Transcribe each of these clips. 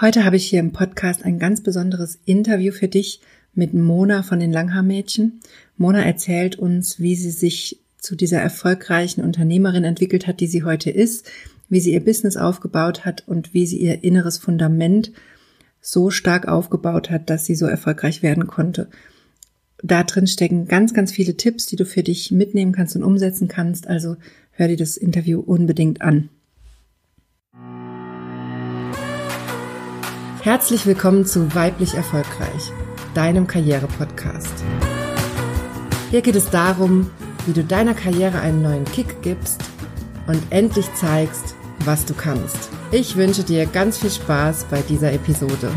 Heute habe ich hier im Podcast ein ganz besonderes Interview für dich mit Mona von den Langhaarmädchen. Mona erzählt uns, wie sie sich zu dieser erfolgreichen Unternehmerin entwickelt hat, die sie heute ist, wie sie ihr Business aufgebaut hat und wie sie ihr inneres Fundament so stark aufgebaut hat, dass sie so erfolgreich werden konnte. Da drin stecken ganz, ganz viele Tipps, die du für dich mitnehmen kannst und umsetzen kannst. Also hör dir das Interview unbedingt an. Herzlich willkommen zu Weiblich Erfolgreich, deinem Karriere-Podcast. Hier geht es darum, wie du deiner Karriere einen neuen Kick gibst und endlich zeigst, was du kannst. Ich wünsche dir ganz viel Spaß bei dieser Episode.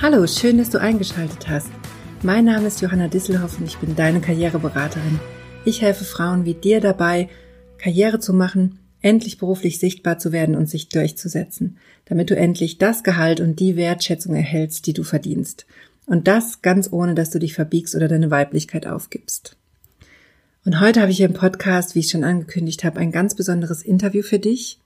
Hallo, schön, dass du eingeschaltet hast. Mein Name ist Johanna Disselhoff und ich bin deine Karriereberaterin. Ich helfe Frauen wie dir dabei, Karriere zu machen, endlich beruflich sichtbar zu werden und sich durchzusetzen, damit du endlich das Gehalt und die Wertschätzung erhältst, die du verdienst. Und das ganz ohne, dass du dich verbiegst oder deine Weiblichkeit aufgibst. Und heute habe ich hier im Podcast, wie ich schon angekündigt habe, ein ganz besonderes Interview für dich.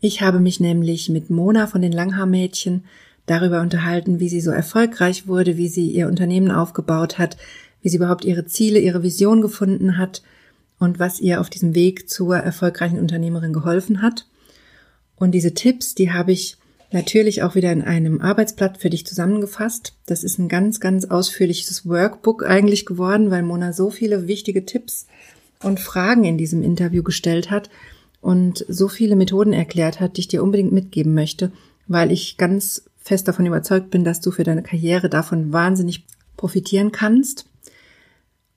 Ich habe mich nämlich mit Mona von den Langhaarmädchen darüber unterhalten, wie sie so erfolgreich wurde, wie sie ihr Unternehmen aufgebaut hat, wie sie überhaupt ihre Ziele, ihre Vision gefunden hat und was ihr auf diesem Weg zur erfolgreichen Unternehmerin geholfen hat. Und diese Tipps, die habe ich natürlich auch wieder in einem Arbeitsblatt für dich zusammengefasst. Das ist ein ganz, ganz ausführliches Workbook eigentlich geworden, weil Mona so viele wichtige Tipps und Fragen in diesem Interview gestellt hat und so viele Methoden erklärt hat, die ich dir unbedingt mitgeben möchte, weil ich ganz fest davon überzeugt bin, dass du für deine Karriere davon wahnsinnig profitieren kannst.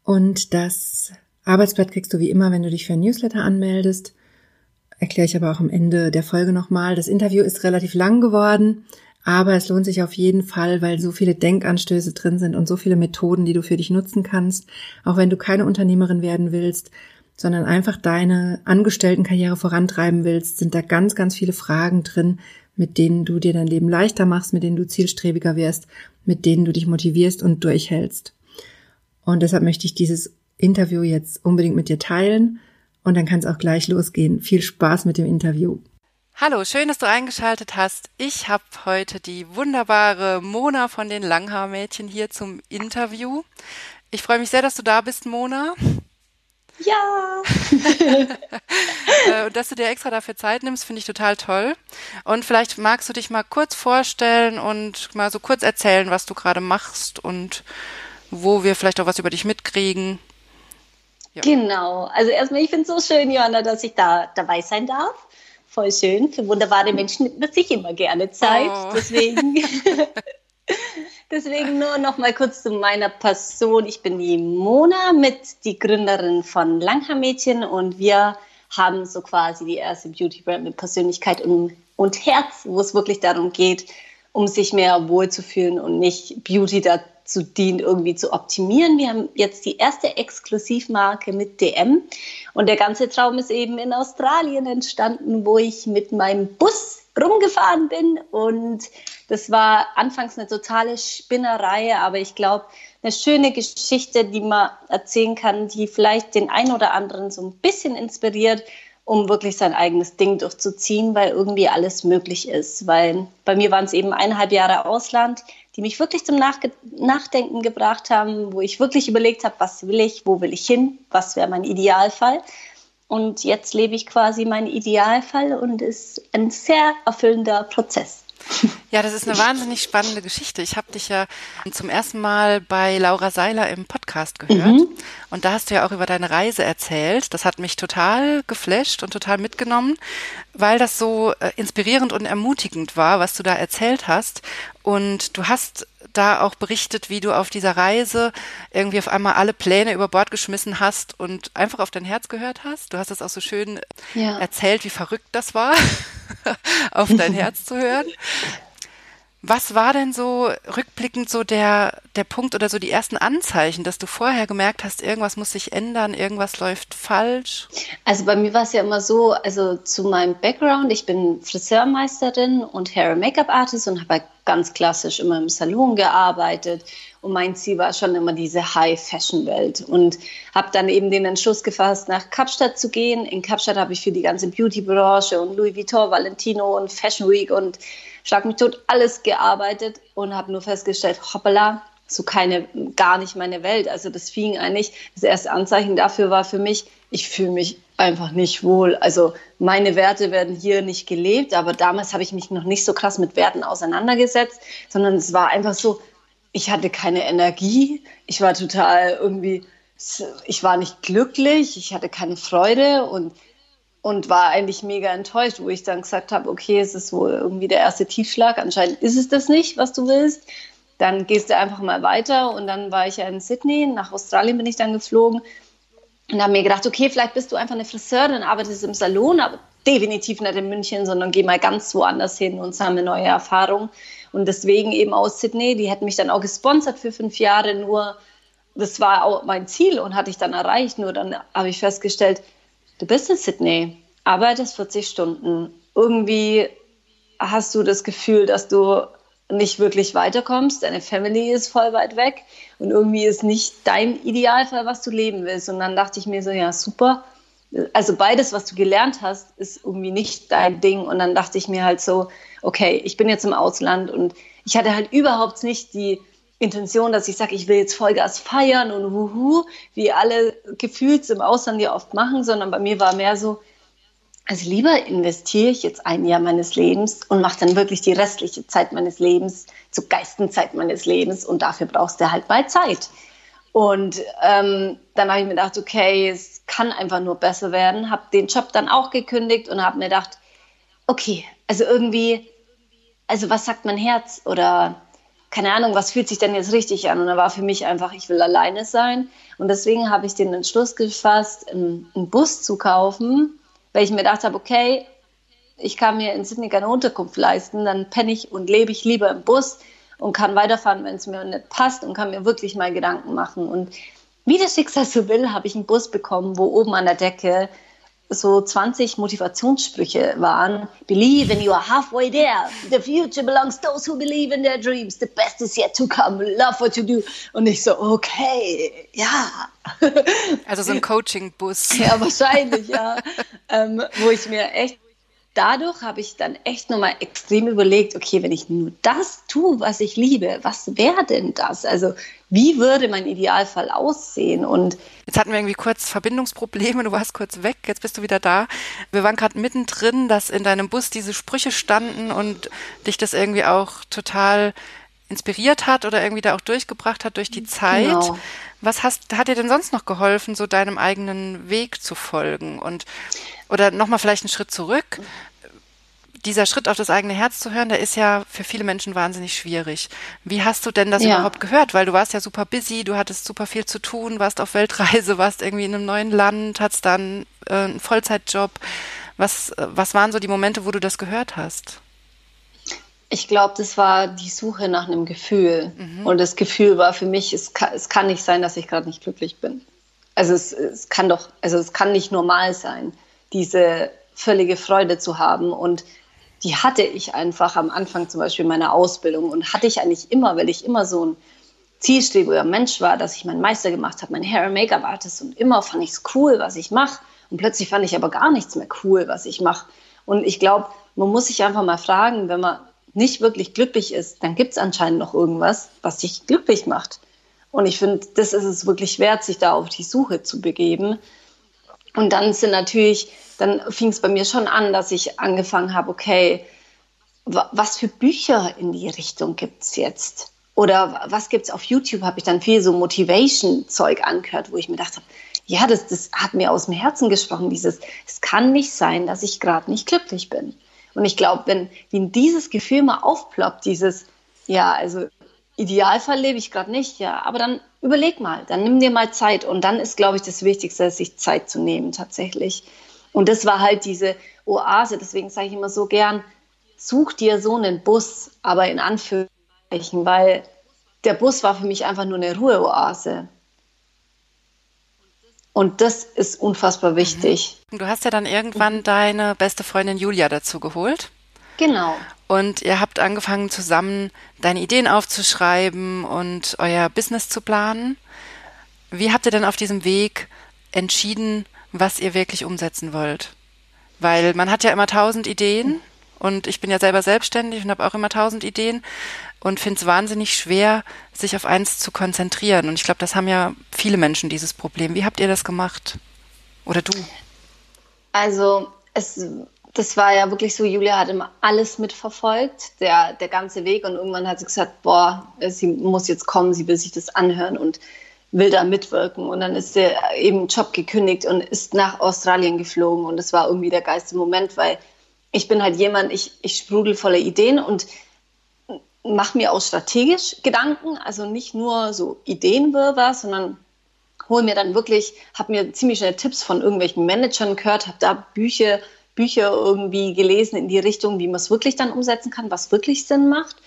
Und das Arbeitsblatt kriegst du wie immer, wenn du dich für ein Newsletter anmeldest erkläre ich aber auch am Ende der Folge nochmal. Das Interview ist relativ lang geworden, aber es lohnt sich auf jeden Fall, weil so viele Denkanstöße drin sind und so viele Methoden, die du für dich nutzen kannst. Auch wenn du keine Unternehmerin werden willst, sondern einfach deine Angestelltenkarriere vorantreiben willst, sind da ganz, ganz viele Fragen drin, mit denen du dir dein Leben leichter machst, mit denen du zielstrebiger wirst, mit denen du dich motivierst und durchhältst. Und deshalb möchte ich dieses Interview jetzt unbedingt mit dir teilen und dann kann es auch gleich losgehen. Viel Spaß mit dem Interview. Hallo, schön, dass du eingeschaltet hast. Ich habe heute die wunderbare Mona von den Langhaarmädchen hier zum Interview. Ich freue mich sehr, dass du da bist, Mona. Ja. Äh, und dass du dir extra dafür Zeit nimmst, finde ich total toll. Und vielleicht magst du dich mal kurz vorstellen und mal so kurz erzählen, was du gerade machst und wo wir vielleicht auch was über dich mitkriegen. Ja. Genau. Also erstmal, ich finde es so schön, Johanna, dass ich da dabei sein darf. Voll schön. Für wunderbare Menschen nimmt man sich immer gerne Zeit. Oh. Deswegen, deswegen nur noch mal kurz zu meiner Person. Ich bin die Mona mit die Gründerin von Langhaar-Mädchen und wir haben so quasi die erste Beauty-Brand mit Persönlichkeit und, und Herz, wo es wirklich darum geht, um sich mehr wohlzufühlen und nicht Beauty dazu dazu dient, irgendwie zu optimieren. Wir haben jetzt die erste Exklusivmarke mit DM und der ganze Traum ist eben in Australien entstanden, wo ich mit meinem Bus rumgefahren bin und das war anfangs eine totale Spinnerei, aber ich glaube, eine schöne Geschichte, die man erzählen kann, die vielleicht den einen oder anderen so ein bisschen inspiriert, um wirklich sein eigenes Ding durchzuziehen, weil irgendwie alles möglich ist. Weil bei mir waren es eben eineinhalb Jahre Ausland, die mich wirklich zum Nach Nachdenken gebracht haben, wo ich wirklich überlegt habe, was will ich, wo will ich hin, was wäre mein Idealfall. Und jetzt lebe ich quasi meinen Idealfall und ist ein sehr erfüllender Prozess. Ja, das ist eine wahnsinnig spannende Geschichte. Ich habe dich ja zum ersten Mal bei Laura Seiler im Podcast gehört. Mhm. Und da hast du ja auch über deine Reise erzählt. Das hat mich total geflasht und total mitgenommen, weil das so äh, inspirierend und ermutigend war, was du da erzählt hast. Und du hast da auch berichtet, wie du auf dieser Reise irgendwie auf einmal alle Pläne über Bord geschmissen hast und einfach auf dein Herz gehört hast. Du hast es auch so schön ja. erzählt, wie verrückt das war, auf dein Herz zu hören. Was war denn so rückblickend so der, der Punkt oder so die ersten Anzeichen, dass du vorher gemerkt hast, irgendwas muss sich ändern, irgendwas läuft falsch? Also bei mir war es ja immer so, also zu meinem Background, ich bin Friseurmeisterin und Hair- and Make-up-Artist und habe ganz klassisch immer im Salon gearbeitet und mein Ziel war schon immer diese High-Fashion-Welt und habe dann eben den Entschluss gefasst, nach Kapstadt zu gehen. In Kapstadt habe ich für die ganze Beauty-Branche und Louis Vuitton, Valentino und Fashion Week und Schlag mich tot alles gearbeitet und habe nur festgestellt, hoppala, so keine, gar nicht meine Welt. Also das fing eigentlich, das erste Anzeichen dafür war für mich, ich fühle mich einfach nicht wohl. Also meine Werte werden hier nicht gelebt, aber damals habe ich mich noch nicht so krass mit Werten auseinandergesetzt, sondern es war einfach so, ich hatte keine Energie, ich war total irgendwie, ich war nicht glücklich, ich hatte keine Freude und, und war eigentlich mega enttäuscht, wo ich dann gesagt habe, okay, es ist wohl irgendwie der erste Tiefschlag, anscheinend ist es das nicht, was du willst. Dann gehst du einfach mal weiter und dann war ich ja in Sydney, nach Australien bin ich dann geflogen und habe mir gedacht, okay, vielleicht bist du einfach eine Friseurin, arbeitest im Salon, aber definitiv nicht in München, sondern geh mal ganz woanders hin und sammle neue Erfahrungen. Und deswegen eben aus Sydney, die hätten mich dann auch gesponsert für fünf Jahre, nur das war auch mein Ziel und hatte ich dann erreicht. Nur dann habe ich festgestellt, du bist in Sydney, arbeitest 40 Stunden. Irgendwie hast du das Gefühl, dass du nicht wirklich weiterkommst. Deine Family ist voll weit weg und irgendwie ist nicht dein Idealfall, was du leben willst. Und dann dachte ich mir so, ja, super. Also beides, was du gelernt hast, ist irgendwie nicht dein Ding. Und dann dachte ich mir halt so, okay, ich bin jetzt im Ausland und ich hatte halt überhaupt nicht die Intention, dass ich sage, ich will jetzt Vollgas feiern und huhu, wie alle gefühlt im Ausland ja oft machen, sondern bei mir war mehr so, also lieber investiere ich jetzt ein Jahr meines Lebens und mache dann wirklich die restliche Zeit meines Lebens zur Geistenzeit meines Lebens und dafür brauchst du halt mal Zeit. Und ähm, dann habe ich mir gedacht, okay, es kann einfach nur besser werden, habe den Job dann auch gekündigt und habe mir gedacht, okay, also irgendwie also was sagt mein Herz oder keine Ahnung, was fühlt sich denn jetzt richtig an? Und da war für mich einfach, ich will alleine sein. Und deswegen habe ich den Entschluss gefasst, einen, einen Bus zu kaufen, weil ich mir gedacht habe, okay, ich kann mir in Sydney keine Unterkunft leisten, dann penne ich und lebe ich lieber im Bus und kann weiterfahren, wenn es mir nicht passt und kann mir wirklich mal Gedanken machen. Und wie das Schicksal so will, habe ich einen Bus bekommen, wo oben an der Decke so 20 Motivationssprüche waren. Believe and you are halfway there. The future belongs to those who believe in their dreams. The best is yet to come. Love what you do. Und ich so, okay, ja. Also so ein Coaching-Bus. Ja, wahrscheinlich, ja. ähm, wo ich mir echt dadurch habe ich dann echt nochmal extrem überlegt, okay, wenn ich nur das tue, was ich liebe, was wäre denn das? Also wie würde mein Idealfall aussehen? Und jetzt hatten wir irgendwie kurz Verbindungsprobleme, du warst kurz weg, jetzt bist du wieder da. Wir waren gerade mittendrin, dass in deinem Bus diese Sprüche standen und dich das irgendwie auch total inspiriert hat oder irgendwie da auch durchgebracht hat durch die Zeit. Genau. Was hast, hat dir denn sonst noch geholfen, so deinem eigenen Weg zu folgen? Und oder nochmal vielleicht einen Schritt zurück. Dieser Schritt auf das eigene Herz zu hören, der ist ja für viele Menschen wahnsinnig schwierig. Wie hast du denn das ja. überhaupt gehört? Weil du warst ja super busy, du hattest super viel zu tun, warst auf Weltreise, warst irgendwie in einem neuen Land, hattest dann äh, einen Vollzeitjob. Was, was waren so die Momente, wo du das gehört hast? Ich glaube, das war die Suche nach einem Gefühl. Mhm. Und das Gefühl war für mich, es kann, es kann nicht sein, dass ich gerade nicht glücklich bin. Also es, es kann doch, also es kann nicht normal sein, diese völlige Freude zu haben. Und die hatte ich einfach am Anfang zum Beispiel meiner Ausbildung und hatte ich eigentlich immer, weil ich immer so ein zielstrebiger Mensch war, dass ich meinen Meister gemacht habe, mein Hair- und Make-up-Artist und immer fand ich es cool, was ich mache. Und plötzlich fand ich aber gar nichts mehr cool, was ich mache. Und ich glaube, man muss sich einfach mal fragen, wenn man nicht wirklich glücklich ist, dann gibt es anscheinend noch irgendwas, was dich glücklich macht. Und ich finde, das ist es wirklich wert, sich da auf die Suche zu begeben. Und dann sind natürlich, dann fing es bei mir schon an, dass ich angefangen habe, okay, was für Bücher in die Richtung gibt es jetzt? Oder was gibt es auf YouTube? Habe ich dann viel so Motivation-Zeug angehört, wo ich mir gedacht habe, ja, das, das hat mir aus dem Herzen gesprochen, dieses, es kann nicht sein, dass ich gerade nicht glücklich bin. Und ich glaube, wenn, wenn dieses Gefühl mal aufploppt, dieses, ja, also Idealfall lebe ich gerade nicht, ja, aber dann überleg mal, dann nimm dir mal Zeit. Und dann ist, glaube ich, das Wichtigste, sich Zeit zu nehmen tatsächlich. Und das war halt diese Oase, deswegen sage ich immer so gern, such dir so einen Bus, aber in Anführungszeichen, weil der Bus war für mich einfach nur eine Ruheoase. Und das ist unfassbar wichtig. Du hast ja dann irgendwann deine beste Freundin Julia dazu geholt. Genau. Und ihr habt angefangen zusammen deine Ideen aufzuschreiben und euer Business zu planen. Wie habt ihr denn auf diesem Weg entschieden, was ihr wirklich umsetzen wollt? Weil man hat ja immer tausend Ideen und ich bin ja selber selbstständig und habe auch immer tausend Ideen und finde es wahnsinnig schwer, sich auf eins zu konzentrieren. Und ich glaube, das haben ja viele Menschen dieses Problem. Wie habt ihr das gemacht? Oder du? Also es, das war ja wirklich so, Julia hat immer alles mitverfolgt, der, der ganze Weg. Und irgendwann hat sie gesagt, boah, sie muss jetzt kommen, sie will sich das anhören und will da mitwirken. Und dann ist sie eben Job gekündigt und ist nach Australien geflogen. Und das war irgendwie der geilste Moment, weil ich bin halt jemand, ich, ich sprudel voller Ideen und mache mir auch strategisch Gedanken, also nicht nur so Ideenwirrwarr, sondern hole mir dann wirklich, habe mir ziemlich schnell Tipps von irgendwelchen Managern gehört, habe da Bücher, Bücher irgendwie gelesen in die Richtung, wie man es wirklich dann umsetzen kann, was wirklich Sinn macht.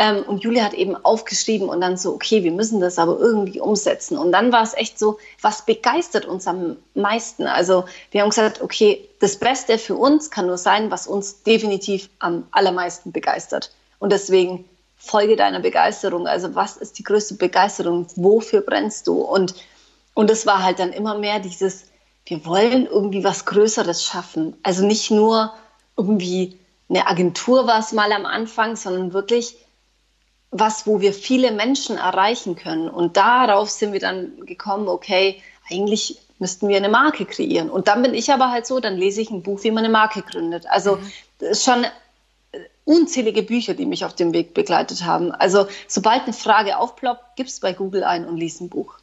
Ähm, und Julia hat eben aufgeschrieben und dann so, okay, wir müssen das aber irgendwie umsetzen. Und dann war es echt so, was begeistert uns am meisten? Also wir haben gesagt, okay, das Beste für uns kann nur sein, was uns definitiv am allermeisten begeistert. Und deswegen folge deiner Begeisterung. Also was ist die größte Begeisterung? Wofür brennst du? Und, und es war halt dann immer mehr dieses, wir wollen irgendwie was Größeres schaffen. Also nicht nur irgendwie eine Agentur war es mal am Anfang, sondern wirklich was, wo wir viele Menschen erreichen können. Und darauf sind wir dann gekommen, okay, eigentlich müssten wir eine Marke kreieren. Und dann bin ich aber halt so, dann lese ich ein Buch, wie man eine Marke gründet. Also mhm. schon unzählige Bücher, die mich auf dem Weg begleitet haben. Also sobald eine Frage aufploppt, gib's bei Google ein und lies ein Buch.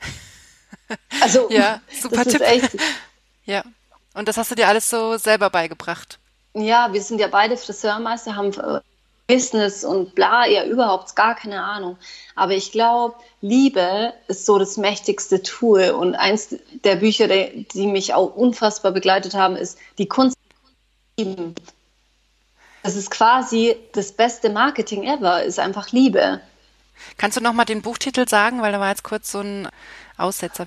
Also ja, super Tipp. Echt, ja. Und das hast du dir alles so selber beigebracht. Ja, wir sind ja beide Friseurmeister, haben äh, Business und bla, ja überhaupt gar keine Ahnung. Aber ich glaube, Liebe ist so das mächtigste Tool. Und eins der Bücher, die, die mich auch unfassbar begleitet haben, ist Die Kunst lieben. Das ist quasi das beste Marketing ever, ist einfach Liebe. Kannst du nochmal den Buchtitel sagen, weil da war jetzt kurz so ein Aussetzer.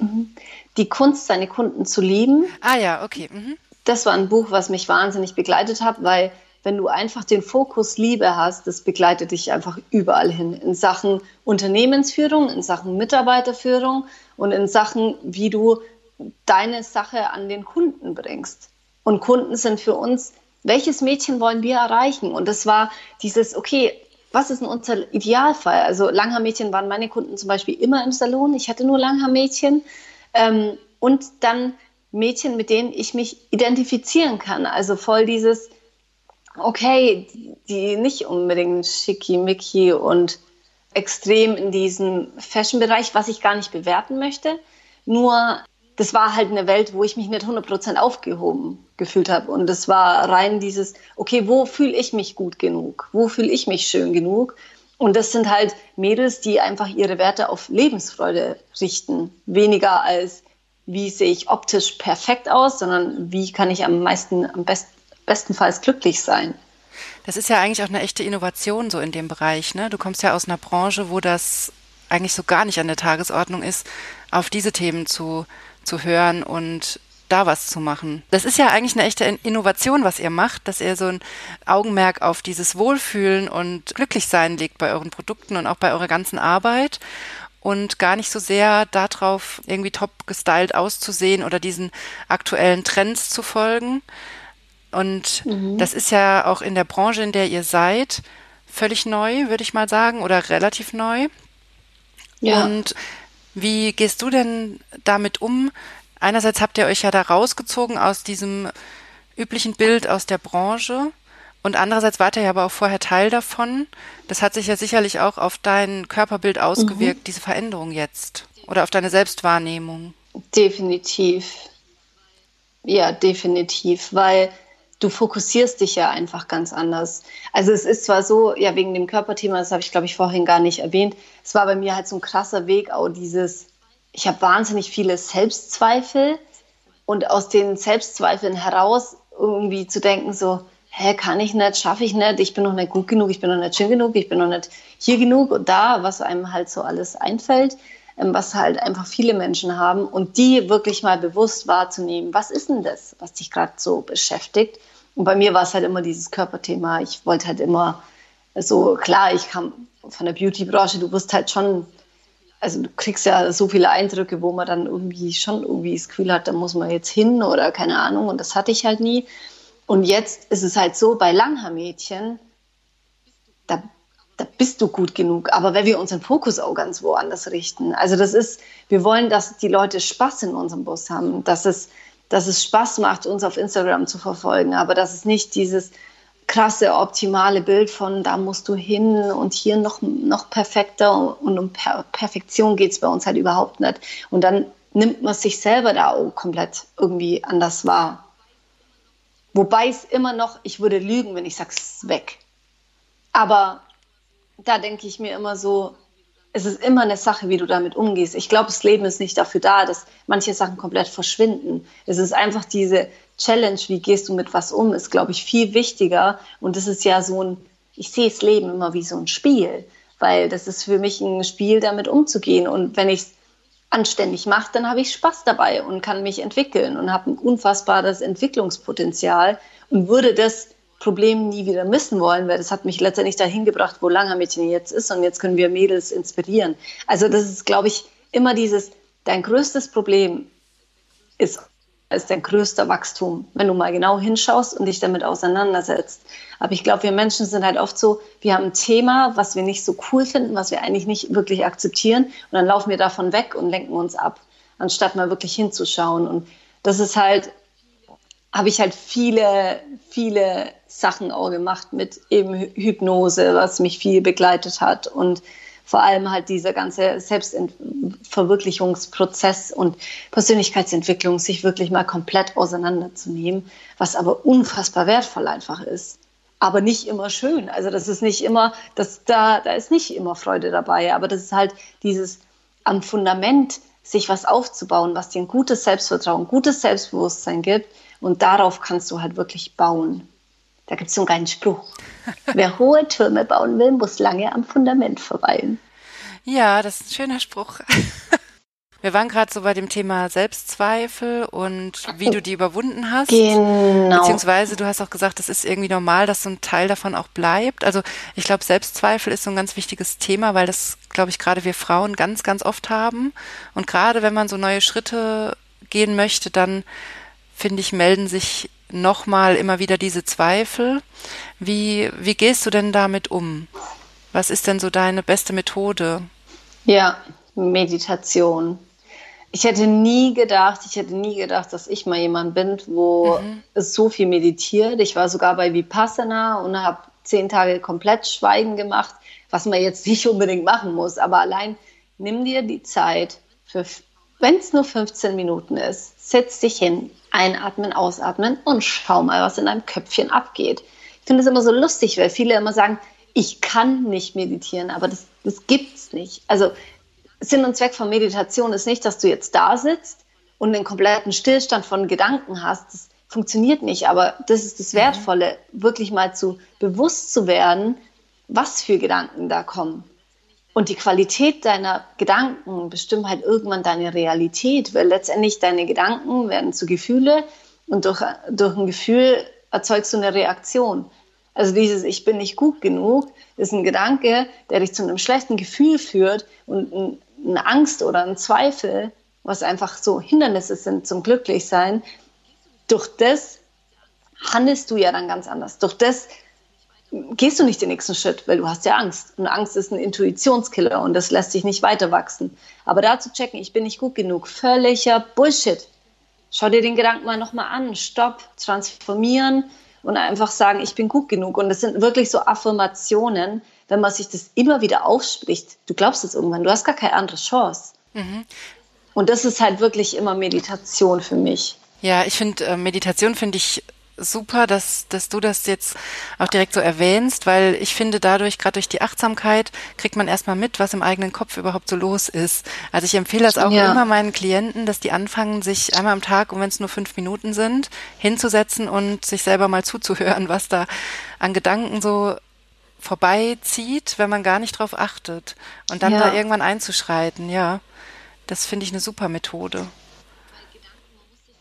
Mhm. Die Kunst, seine Kunden zu lieben. Ah ja, okay. Mhm. Das war ein Buch, was mich wahnsinnig begleitet hat, weil wenn du einfach den Fokus Liebe hast, das begleitet dich einfach überall hin. In Sachen Unternehmensführung, in Sachen Mitarbeiterführung und in Sachen, wie du deine Sache an den Kunden bringst. Und Kunden sind für uns, welches Mädchen wollen wir erreichen? Und das war dieses, okay, was ist denn unser Idealfall? Also Langhaarmädchen waren meine Kunden zum Beispiel immer im Salon. Ich hatte nur Langhaarmädchen. Ähm, und dann Mädchen, mit denen ich mich identifizieren kann. Also voll dieses, okay, die nicht unbedingt schickimicki und extrem in diesem Fashion-Bereich, was ich gar nicht bewerten möchte. Nur, das war halt eine Welt, wo ich mich nicht 100% aufgehoben gefühlt habe. Und das war rein dieses, okay, wo fühle ich mich gut genug? Wo fühle ich mich schön genug? Und das sind halt Mädels, die einfach ihre Werte auf Lebensfreude richten. Weniger als, wie sehe ich optisch perfekt aus, sondern wie kann ich am meisten, am besten bestenfalls glücklich sein. Das ist ja eigentlich auch eine echte Innovation so in dem Bereich. Ne? Du kommst ja aus einer Branche, wo das eigentlich so gar nicht an der Tagesordnung ist, auf diese Themen zu, zu hören und da was zu machen. Das ist ja eigentlich eine echte Innovation, was ihr macht, dass ihr so ein Augenmerk auf dieses Wohlfühlen und Glücklichsein legt bei euren Produkten und auch bei eurer ganzen Arbeit und gar nicht so sehr darauf, irgendwie top gestylt auszusehen oder diesen aktuellen Trends zu folgen, und mhm. das ist ja auch in der Branche, in der ihr seid, völlig neu, würde ich mal sagen, oder relativ neu. Ja. Und wie gehst du denn damit um? Einerseits habt ihr euch ja da rausgezogen aus diesem üblichen Bild aus der Branche und andererseits wart ihr ja aber auch vorher Teil davon. Das hat sich ja sicherlich auch auf dein Körperbild ausgewirkt, mhm. diese Veränderung jetzt oder auf deine Selbstwahrnehmung. Definitiv. Ja, definitiv, weil du fokussierst dich ja einfach ganz anders. Also es ist zwar so, ja, wegen dem Körperthema, das habe ich, glaube ich, vorhin gar nicht erwähnt, es war bei mir halt so ein krasser Weg, auch dieses, ich habe wahnsinnig viele Selbstzweifel und aus den Selbstzweifeln heraus irgendwie zu denken, so, hä, kann ich nicht, schaffe ich nicht, ich bin noch nicht gut genug, ich bin noch nicht schön genug, ich bin noch nicht hier genug und da, was einem halt so alles einfällt, ähm, was halt einfach viele Menschen haben und die wirklich mal bewusst wahrzunehmen, was ist denn das, was dich gerade so beschäftigt Und bei mir war es halt immer dieses Körperthema. Ich wollte halt immer so, klar, ich kam von der Beauty-Branche, du wirst halt schon, also du kriegst ja so viele Eindrücke, wo man dann irgendwie schon irgendwie das Gefühl hat, da muss man jetzt hin oder keine Ahnung. Und das hatte ich halt nie. Und jetzt ist es halt so, bei Langhaarmädchen, da, da bist du gut genug. Aber wenn wir unseren Fokus auch ganz woanders richten, also das ist, wir wollen, dass die Leute Spaß in unserem Bus haben, dass es, dass es Spaß macht, uns auf Instagram zu verfolgen, aber dass es nicht dieses krasse, optimale Bild von, da musst du hin und hier noch, noch perfekter und um per Perfektion geht es bei uns halt überhaupt nicht. Und dann nimmt man sich selber da auch komplett irgendwie anders wahr. Wobei es immer noch, ich würde lügen, wenn ich sage, es ist weg. Aber da denke ich mir immer so, es ist immer eine Sache, wie du damit umgehst. Ich glaube, das Leben ist nicht dafür da, dass manche Sachen komplett verschwinden. Es ist einfach diese Challenge, wie gehst du mit was um, ist, glaube ich, viel wichtiger. Und das ist ja so ein, ich sehe das Leben immer wie so ein Spiel, weil das ist für mich ein Spiel, damit umzugehen. Und wenn ich es anständig mache, dann habe ich Spaß dabei und kann mich entwickeln und habe ein unfassbares Entwicklungspotenzial und würde das Problem nie wieder missen wollen, weil das hat mich letztendlich dahin gebracht, wo Langermädchen jetzt ist und jetzt können wir Mädels inspirieren. Also das ist, glaube ich, immer dieses, dein größtes Problem ist, ist dein größter Wachstum, wenn du mal genau hinschaust und dich damit auseinandersetzt. Aber ich glaube, wir Menschen sind halt oft so, wir haben ein Thema, was wir nicht so cool finden, was wir eigentlich nicht wirklich akzeptieren und dann laufen wir davon weg und lenken uns ab, anstatt mal wirklich hinzuschauen. Und das ist halt habe ich halt viele, viele Sachen auch gemacht mit eben Hypnose, was mich viel begleitet hat und vor allem halt dieser ganze Selbstverwirklichungsprozess und Persönlichkeitsentwicklung, sich wirklich mal komplett auseinanderzunehmen, was aber unfassbar wertvoll einfach ist. Aber nicht immer schön. Also das ist nicht immer, das, da, da ist nicht immer Freude dabei, aber das ist halt dieses am Fundament sich was aufzubauen, was dir ein gutes Selbstvertrauen, gutes Selbstbewusstsein gibt, und darauf kannst du halt wirklich bauen. Da gibt es so einen Spruch. Wer hohe Türme bauen will, muss lange am Fundament verweilen. Ja, das ist ein schöner Spruch. Wir waren gerade so bei dem Thema Selbstzweifel und wie du die überwunden hast. Genau. Beziehungsweise du hast auch gesagt, es ist irgendwie normal, dass so ein Teil davon auch bleibt. Also ich glaube, Selbstzweifel ist so ein ganz wichtiges Thema, weil das, glaube ich, gerade wir Frauen ganz, ganz oft haben. Und gerade wenn man so neue Schritte gehen möchte, dann finde ich, melden sich nochmal immer wieder diese Zweifel. Wie, wie gehst du denn damit um? Was ist denn so deine beste Methode? Ja, Meditation. Ich hätte nie gedacht, ich hätte nie gedacht, dass ich mal jemand bin, wo mhm. es so viel meditiert. Ich war sogar bei Vipassana und habe zehn Tage komplett Schweigen gemacht, was man jetzt nicht unbedingt machen muss. Aber allein nimm dir die Zeit, wenn es nur 15 Minuten ist, setz dich hin, Einatmen, ausatmen und schau mal, was in deinem Köpfchen abgeht. Ich finde es immer so lustig, weil viele immer sagen, ich kann nicht meditieren, aber das, das es nicht. Also Sinn und Zweck von Meditation ist nicht, dass du jetzt da sitzt und einen kompletten Stillstand von Gedanken hast. Das funktioniert nicht, aber das ist das mhm. Wertvolle, wirklich mal zu bewusst zu werden, was für Gedanken da kommen. Und die Qualität deiner Gedanken bestimmt halt irgendwann deine Realität, weil letztendlich deine Gedanken werden zu Gefühle und durch, durch ein Gefühl erzeugst du eine Reaktion. Also dieses Ich bin nicht gut genug ist ein Gedanke, der dich zu einem schlechten Gefühl führt und eine Angst oder ein Zweifel, was einfach so Hindernisse sind zum Glücklichsein. Durch das handelst du ja dann ganz anders. Durch das gehst du nicht den nächsten Schritt, weil du hast ja Angst. Und Angst ist ein Intuitionskiller und das lässt sich nicht weiter wachsen. Aber da zu checken, ich bin nicht gut genug, völliger Bullshit. Schau dir den Gedanken mal nochmal an. Stopp, transformieren und einfach sagen, ich bin gut genug. Und das sind wirklich so Affirmationen, wenn man sich das immer wieder aufspricht. Du glaubst es irgendwann, du hast gar keine andere Chance. Mhm. Und das ist halt wirklich immer Meditation für mich. Ja, ich finde, äh, Meditation finde ich super, dass, dass du das jetzt auch direkt so erwähnst, weil ich finde, dadurch, gerade durch die Achtsamkeit, kriegt man erstmal mit, was im eigenen Kopf überhaupt so los ist. Also ich empfehle das auch ja. immer meinen Klienten, dass die anfangen, sich einmal am Tag, und wenn es nur fünf Minuten sind, hinzusetzen und sich selber mal zuzuhören, was da an Gedanken so vorbeizieht, wenn man gar nicht drauf achtet. Und dann ja. da irgendwann einzuschreiten, ja. Das finde ich eine super Methode.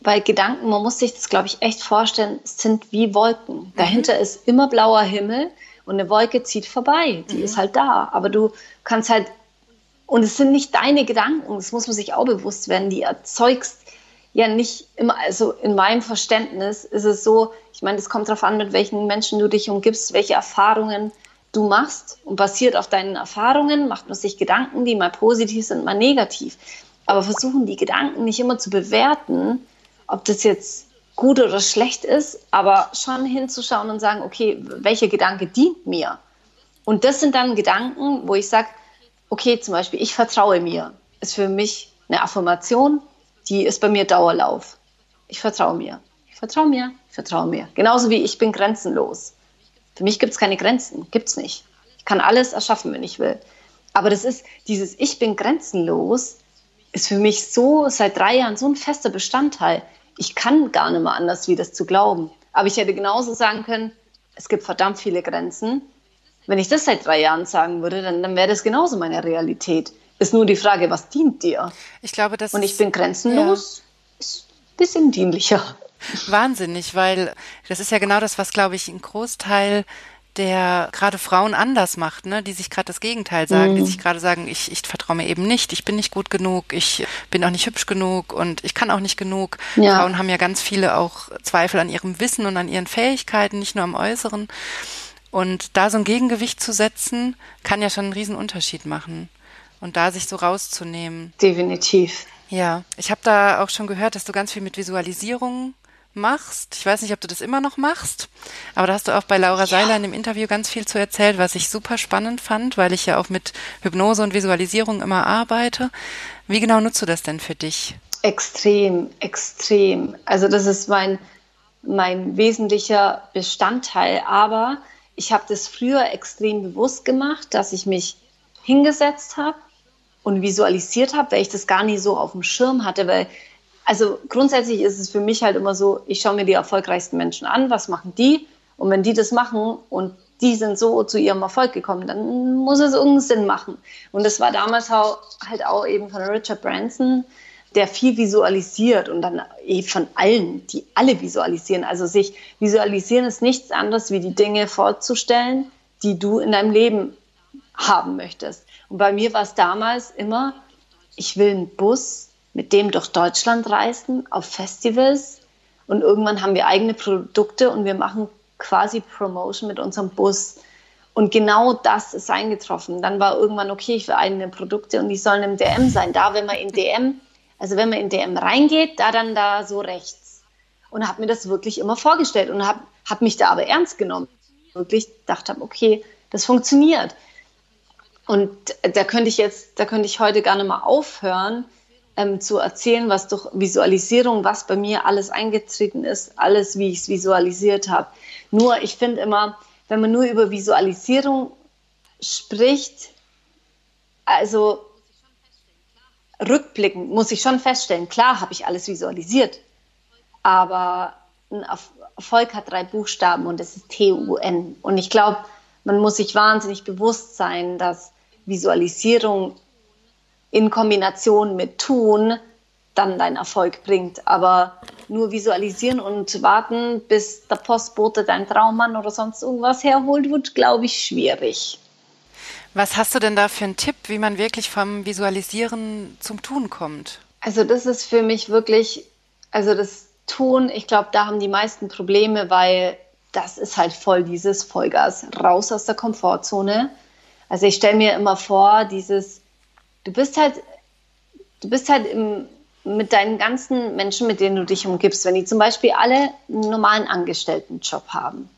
Weil Gedanken, man muss sich das, glaube ich, echt vorstellen, sind wie Wolken. Mhm. Dahinter ist immer blauer Himmel und eine Wolke zieht vorbei. Die mhm. ist halt da. Aber du kannst halt, und es sind nicht deine Gedanken, das muss man sich auch bewusst werden, die erzeugst ja nicht immer, also in meinem Verständnis ist es so, ich meine, es kommt darauf an, mit welchen Menschen du dich umgibst, welche Erfahrungen du machst und basiert auf deinen Erfahrungen macht man sich Gedanken, die mal positiv sind, mal negativ. Aber versuchen die Gedanken nicht immer zu bewerten, ob das jetzt gut oder schlecht ist, aber schon hinzuschauen und sagen, okay, welcher Gedanke dient mir? Und das sind dann Gedanken, wo ich sage, okay, zum Beispiel, ich vertraue mir, ist für mich eine Affirmation, die ist bei mir Dauerlauf. Ich vertraue mir. Ich vertraue mir. Ich vertraue mir. Genauso wie ich bin grenzenlos. Für mich gibt es keine Grenzen. Gibt es nicht. Ich kann alles erschaffen, wenn ich will. Aber das ist dieses Ich bin grenzenlos, ist für mich so seit drei Jahren so ein fester Bestandteil. Ich kann gar nicht mehr anders, wie das zu glauben. Aber ich hätte genauso sagen können, es gibt verdammt viele Grenzen. Wenn ich das seit drei Jahren sagen würde, dann, dann wäre das genauso meine Realität. Ist nur die Frage, was dient dir? Ich glaube, das Und ich bin grenzenlos, ja. ist ein bisschen dienlicher. Wahnsinnig, weil das ist ja genau das, was, glaube ich, ein Großteil der gerade Frauen anders macht, ne, die sich gerade das Gegenteil sagen, mhm. die sich gerade sagen, ich, ich vertraue mir eben nicht, ich bin nicht gut genug, ich bin auch nicht hübsch genug und ich kann auch nicht genug. Ja. Frauen haben ja ganz viele auch Zweifel an ihrem Wissen und an ihren Fähigkeiten, nicht nur am Äußeren. Und da so ein Gegengewicht zu setzen, kann ja schon einen riesen Unterschied machen und da sich so rauszunehmen. Definitiv. Ja, ich habe da auch schon gehört, dass du ganz viel mit Visualisierung machst. Ich weiß nicht, ob du das immer noch machst, aber da hast du auch bei Laura ja. Seiler in dem Interview ganz viel zu erzählt, was ich super spannend fand, weil ich ja auch mit Hypnose und Visualisierung immer arbeite. Wie genau nutzt du das denn für dich? Extrem, extrem. Also das ist mein, mein wesentlicher Bestandteil, aber ich habe das früher extrem bewusst gemacht, dass ich mich hingesetzt habe und visualisiert habe, weil ich das gar nicht so auf dem Schirm hatte, weil also grundsätzlich ist es für mich halt immer so, ich schaue mir die erfolgreichsten Menschen an, was machen die? Und wenn die das machen und die sind so zu ihrem Erfolg gekommen, dann muss es irgendeinen Sinn machen. Und das war damals halt auch eben von Richard Branson, der viel visualisiert und dann eben von allen, die alle visualisieren. Also sich visualisieren ist nichts anderes, wie die Dinge vorzustellen, die du in deinem Leben haben möchtest. Und bei mir war es damals immer, ich will einen Bus, mit dem durch Deutschland reisen, auf Festivals. Und irgendwann haben wir eigene Produkte und wir machen quasi Promotion mit unserem Bus. Und genau das ist eingetroffen. Dann war irgendwann, okay, ich will eigene Produkte und die sollen im DM sein. Da, wenn man in DM, also wenn man in DM reingeht, da dann da so rechts. Und habe mir das wirklich immer vorgestellt und habe hab mich da aber ernst genommen. Wirklich dachte, okay, das funktioniert. Und da könnte ich jetzt, da könnte ich heute gar nicht mal aufhören, ähm, zu erzählen, was durch Visualisierung, was bei mir alles eingetreten ist, alles, wie ich es visualisiert habe. Nur, ich finde immer, wenn man nur über Visualisierung spricht, also rückblickend muss ich schon feststellen, klar habe ich alles visualisiert, aber ein Erfolg hat drei Buchstaben und das ist T-U-N. Und ich glaube, man muss sich wahnsinnig bewusst sein, dass Visualisierung in Kombination mit Tun dann deinen Erfolg bringt. Aber nur visualisieren und warten, bis der Postbote dein Traummann oder sonst irgendwas herholt, wird, glaube ich, schwierig. Was hast du denn da für einen Tipp, wie man wirklich vom Visualisieren zum Tun kommt? Also das ist für mich wirklich, also das Tun, ich glaube, da haben die meisten Probleme, weil das ist halt voll dieses Vollgas, raus aus der Komfortzone also ich stelle mir immer vor, dieses, du bist halt, du bist halt im, mit deinen ganzen Menschen, mit denen du dich umgibst, wenn die zum Beispiel alle einen normalen Angestelltenjob haben.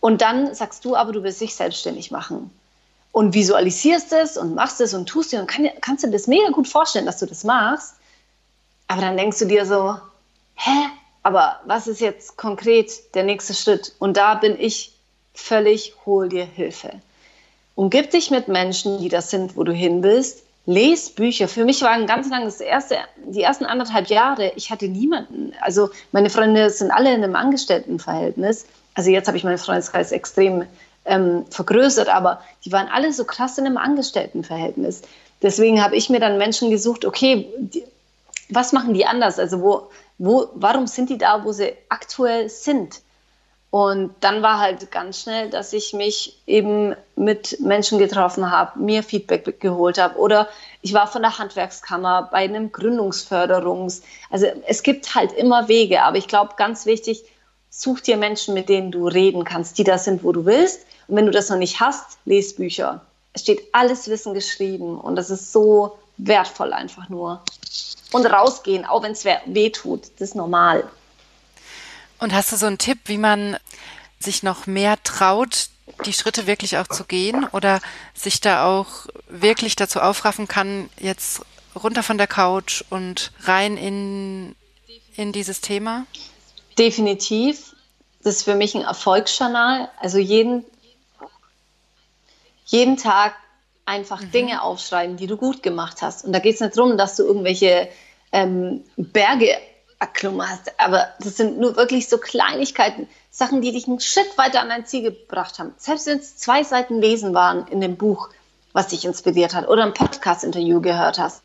Und dann sagst du aber, du willst dich selbstständig machen. Und visualisierst es und machst es und tust es und kann, kannst dir das mega gut vorstellen, dass du das machst. Aber dann denkst du dir so, hä? Aber was ist jetzt konkret der nächste Schritt? Und da bin ich völlig, hol dir Hilfe. Umgib dich mit Menschen, die das sind, wo du hin willst. Les Bücher. Für mich waren ganz lang das erste, die ersten anderthalb Jahre, ich hatte niemanden. Also meine Freunde sind alle in einem Angestelltenverhältnis. Also jetzt habe ich meinen Freundeskreis extrem ähm, vergrößert, aber die waren alle so krass in einem Angestelltenverhältnis. Deswegen habe ich mir dann Menschen gesucht, okay, die, was machen die anders? Also wo, wo, warum sind die da, wo sie aktuell sind? Und dann war halt ganz schnell, dass ich mich eben mit Menschen getroffen habe, mir Feedback geholt habe oder ich war von der Handwerkskammer bei einem Gründungsförderungs. Also es gibt halt immer Wege, aber ich glaube, ganz wichtig, such dir Menschen, mit denen du reden kannst, die da sind, wo du willst. Und wenn du das noch nicht hast, les Bücher. Es steht alles Wissen geschrieben und das ist so wertvoll einfach nur. Und rausgehen, auch wenn es weh tut, das ist normal. Und hast du so einen Tipp, wie man sich noch mehr traut, die Schritte wirklich auch zu gehen oder sich da auch wirklich dazu aufraffen kann, jetzt runter von der Couch und rein in, in dieses Thema? Definitiv. Das ist für mich ein Erfolgsjournal. Also jeden, jeden Tag einfach mhm. Dinge aufschreiben, die du gut gemacht hast. Und da geht es nicht darum, dass du irgendwelche ähm, Berge erklommen hast. Aber das sind nur wirklich so Kleinigkeiten, Sachen, die dich einen Schritt weiter an dein Ziel gebracht haben. Selbst wenn es zwei Seiten lesen waren in dem Buch, was dich inspiriert hat, oder ein Podcast-Interview gehört hast.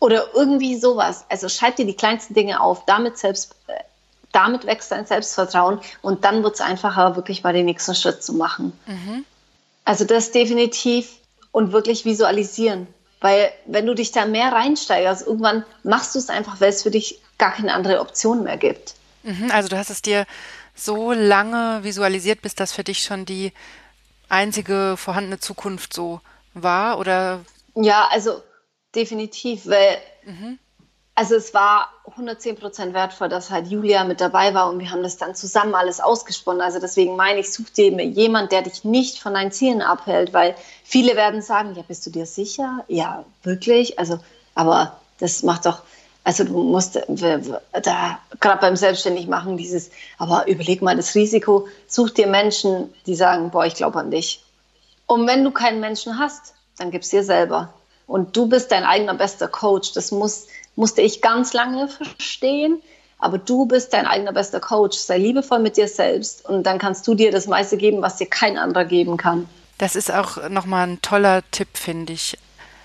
Oder irgendwie sowas. Also schreib dir die kleinsten Dinge auf, damit selbst, äh, damit wächst dein Selbstvertrauen und dann wird es einfacher, wirklich mal den nächsten Schritt zu machen. Mhm. Also das definitiv und wirklich visualisieren. Weil wenn du dich da mehr reinsteigerst, irgendwann machst du es einfach, weil es für dich gar keine andere Option mehr gibt. Mhm, also du hast es dir so lange visualisiert, bis das für dich schon die einzige vorhandene Zukunft so war, oder? Ja, also definitiv, weil mhm. also es war 110 Prozent wertvoll, dass halt Julia mit dabei war und wir haben das dann zusammen alles ausgesponnen. Also deswegen meine ich, such dir jemand, der dich nicht von deinen Zielen abhält, weil viele werden sagen, ja, bist du dir sicher? Ja, wirklich? Also, aber das macht doch, also du musst da gerade beim Selbstständigmachen dieses, aber überleg mal das Risiko, such dir Menschen, die sagen, boah, ich glaube an dich. Und wenn du keinen Menschen hast, dann gib's dir selber. Und du bist dein eigener bester Coach. Das muss, musste ich ganz lange verstehen. Aber du bist dein eigener bester Coach. Sei liebevoll mit dir selbst und dann kannst du dir das meiste geben, was dir kein anderer geben kann. Das ist auch nochmal ein toller Tipp, finde ich.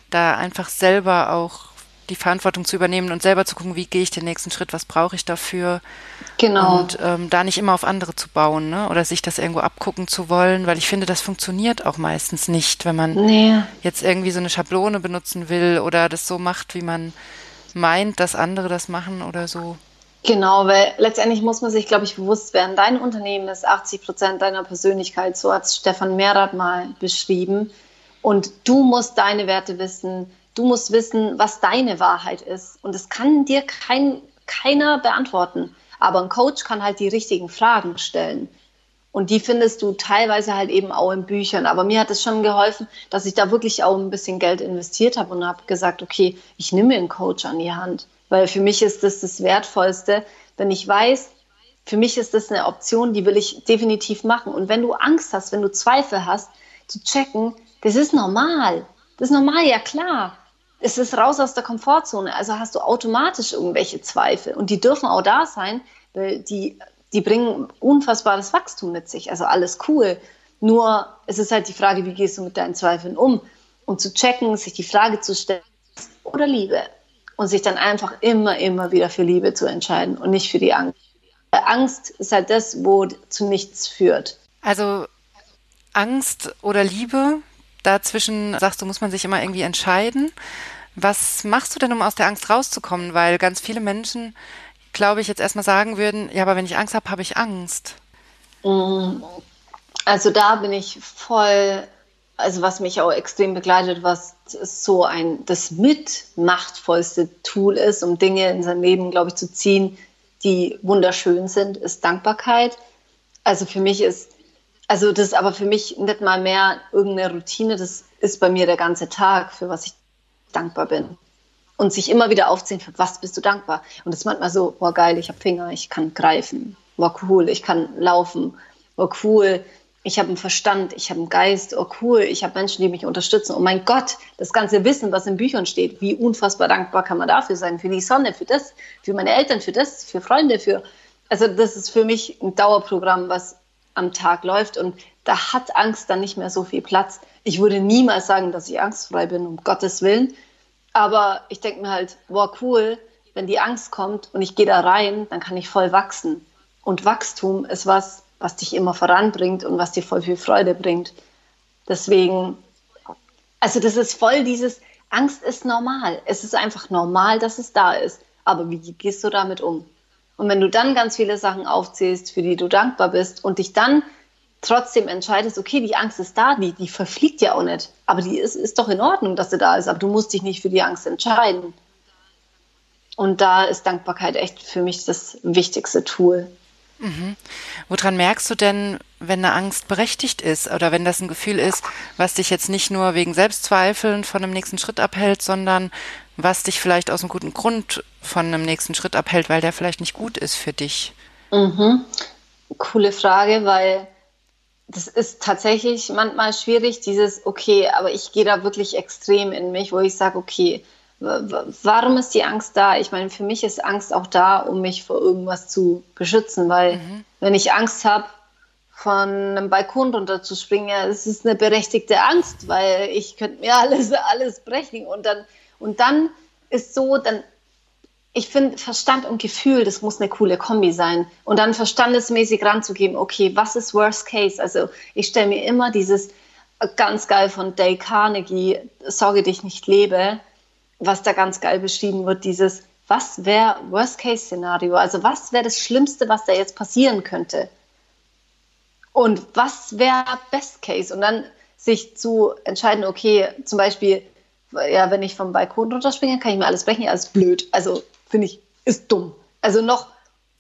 Da einfach selber auch die Verantwortung zu übernehmen und selber zu gucken, wie gehe ich den nächsten Schritt, was brauche ich dafür. Genau. Und ähm, da nicht immer auf andere zu bauen ne? oder sich das irgendwo abgucken zu wollen, weil ich finde, das funktioniert auch meistens nicht, wenn man nee. jetzt irgendwie so eine Schablone benutzen will oder das so macht, wie man meint, dass andere das machen oder so. Genau, weil letztendlich muss man sich, glaube ich, bewusst werden, dein Unternehmen ist 80 Prozent deiner Persönlichkeit, so hat Stefan Mehrath mal beschrieben. Und du musst deine Werte wissen, Du musst wissen, was deine Wahrheit ist. Und das kann dir kein, keiner beantworten. Aber ein Coach kann halt die richtigen Fragen stellen. Und die findest du teilweise halt eben auch in Büchern. Aber mir hat es schon geholfen, dass ich da wirklich auch ein bisschen Geld investiert habe und habe gesagt, okay, ich nehme mir einen Coach an die Hand. Weil für mich ist das das Wertvollste, wenn ich weiß, für mich ist das eine Option, die will ich definitiv machen. Und wenn du Angst hast, wenn du Zweifel hast, zu checken, das ist normal. Das ist normal, ja klar es ist raus aus der Komfortzone. Also hast du automatisch irgendwelche Zweifel. Und die dürfen auch da sein, weil die, die bringen unfassbares Wachstum mit sich. Also alles cool. Nur es ist halt die Frage, wie gehst du mit deinen Zweifeln um? Und zu checken, sich die Frage zu stellen, oder Liebe? Und sich dann einfach immer, immer wieder für Liebe zu entscheiden und nicht für die Angst. Angst ist halt das, wo zu nichts führt. Also Angst oder Liebe, dazwischen sagst du, muss man sich immer irgendwie entscheiden. Was machst du denn, um aus der Angst rauszukommen? Weil ganz viele Menschen, glaube ich, jetzt erstmal sagen würden, ja, aber wenn ich Angst habe, habe ich Angst. Mm, also da bin ich voll, also was mich auch extrem begleitet, was so ein das mitmachtvollste Tool ist, um Dinge in sein Leben, glaube ich, zu ziehen, die wunderschön sind, ist Dankbarkeit. Also für mich ist, also das ist aber für mich nicht mal mehr irgendeine Routine, das ist bei mir der ganze Tag, für was ich dankbar bin. Und sich immer wieder aufziehen, für was bist du dankbar? Und das ist manchmal so, boah geil, ich habe Finger, ich kann greifen. Boah cool, ich kann laufen. Boah cool, ich habe einen Verstand, ich habe einen Geist. Oh cool, ich habe Menschen, die mich unterstützen. Oh mein Gott, das ganze Wissen, was in Büchern steht, wie unfassbar dankbar kann man dafür sein? Für die Sonne, für das, für meine Eltern, für das, für Freunde, für... Also das ist für mich ein Dauerprogramm, was am Tag läuft und da hat Angst dann nicht mehr so viel Platz. Ich würde niemals sagen, dass ich angstfrei bin, um Gottes Willen. Aber ich denke mir halt, wow, cool, wenn die Angst kommt und ich gehe da rein, dann kann ich voll wachsen. Und Wachstum ist was, was dich immer voranbringt und was dir voll viel Freude bringt. Deswegen, also das ist voll dieses, Angst ist normal. Es ist einfach normal, dass es da ist. Aber wie gehst du damit um? Und wenn du dann ganz viele Sachen aufzählst, für die du dankbar bist und dich dann trotzdem entscheidest, okay, die Angst ist da, die, die verfliegt ja auch nicht. Aber die ist, ist doch in Ordnung, dass sie da ist. Aber du musst dich nicht für die Angst entscheiden. Und da ist Dankbarkeit echt für mich das wichtigste Tool. Mhm. Woran merkst du denn, wenn eine Angst berechtigt ist oder wenn das ein Gefühl ist, was dich jetzt nicht nur wegen Selbstzweifeln von einem nächsten Schritt abhält, sondern was dich vielleicht aus einem guten Grund von einem nächsten Schritt abhält, weil der vielleicht nicht gut ist für dich? Mhm. Coole Frage, weil das ist tatsächlich manchmal schwierig, dieses, okay, aber ich gehe da wirklich extrem in mich, wo ich sage, okay, warum ist die Angst da? Ich meine, für mich ist Angst auch da, um mich vor irgendwas zu beschützen, weil mhm. wenn ich Angst habe, von einem Balkon runter zu springen, ja, das ist eine berechtigte Angst, weil ich könnte mir alles, alles brechen und dann, und dann ist so, dann, ich finde, Verstand und Gefühl, das muss eine coole Kombi sein. Und dann verstandesmäßig ranzugeben, okay, was ist Worst Case? Also ich stelle mir immer dieses ganz geil von Dale Carnegie, Sorge dich nicht lebe, was da ganz geil beschrieben wird, dieses, was wäre Worst-Case-Szenario? Also was wäre das Schlimmste, was da jetzt passieren könnte? Und was wäre Best-Case? Und dann sich zu entscheiden, okay, zum Beispiel, ja, wenn ich vom Balkon runterspringe, kann ich mir alles brechen, alles blöd. Also finde ich, ist dumm. Also noch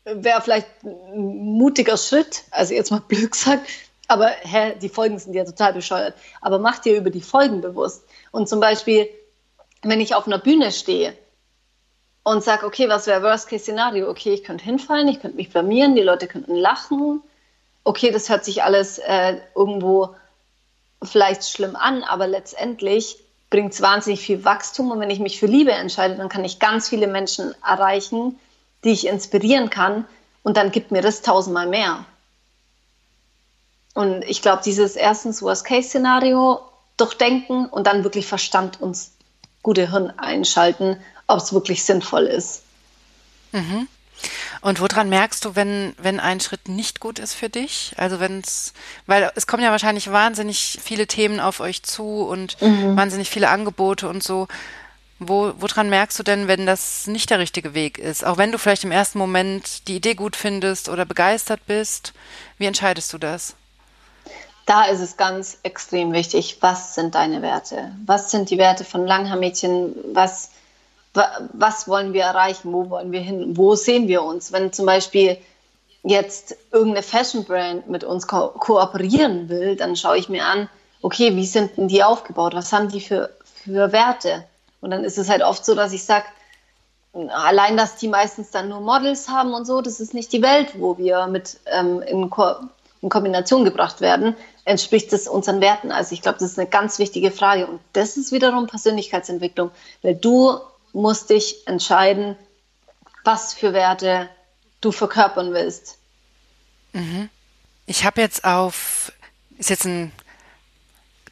wäre vielleicht ein mutiger Schritt, also jetzt mal blöd gesagt, aber hä, die Folgen sind ja total bescheuert. Aber mach dir über die Folgen bewusst. Und zum Beispiel, wenn ich auf einer Bühne stehe und sage, okay, was wäre Worst-Case-Szenario? Okay, ich könnte hinfallen, ich könnte mich blamieren, die Leute könnten lachen. Okay, das hört sich alles äh, irgendwo vielleicht schlimm an, aber letztendlich bringt es wahnsinnig viel Wachstum. Und wenn ich mich für Liebe entscheide, dann kann ich ganz viele Menschen erreichen, die ich inspirieren kann. Und dann gibt mir das tausendmal mehr. Und ich glaube, dieses erstens Worst-Case-Szenario durchdenken und dann wirklich Verstand uns gute Hirn einschalten, ob es wirklich sinnvoll ist. Mhm. Und woran merkst du, wenn, wenn ein Schritt nicht gut ist für dich? Also wenn es, weil es kommen ja wahrscheinlich wahnsinnig viele Themen auf euch zu und mhm. wahnsinnig viele Angebote und so. Wo, woran merkst du denn, wenn das nicht der richtige Weg ist? Auch wenn du vielleicht im ersten Moment die Idee gut findest oder begeistert bist, wie entscheidest du das? da ist es ganz extrem wichtig, was sind deine Werte? Was sind die Werte von Langhaar-Mädchen? Was, was wollen wir erreichen? Wo wollen wir hin? Wo sehen wir uns? Wenn zum Beispiel jetzt irgendeine Fashion-Brand mit uns ko kooperieren will, dann schaue ich mir an, okay, wie sind denn die aufgebaut? Was haben die für, für Werte? Und dann ist es halt oft so, dass ich sage, allein, dass die meistens dann nur Models haben und so, das ist nicht die Welt, wo wir mit ähm, in, Ko in Kombination gebracht werden entspricht es unseren Werten? Also ich glaube, das ist eine ganz wichtige Frage. Und das ist wiederum Persönlichkeitsentwicklung, weil du musst dich entscheiden, was für Werte du verkörpern willst. Mhm. Ich habe jetzt auf, ist jetzt ein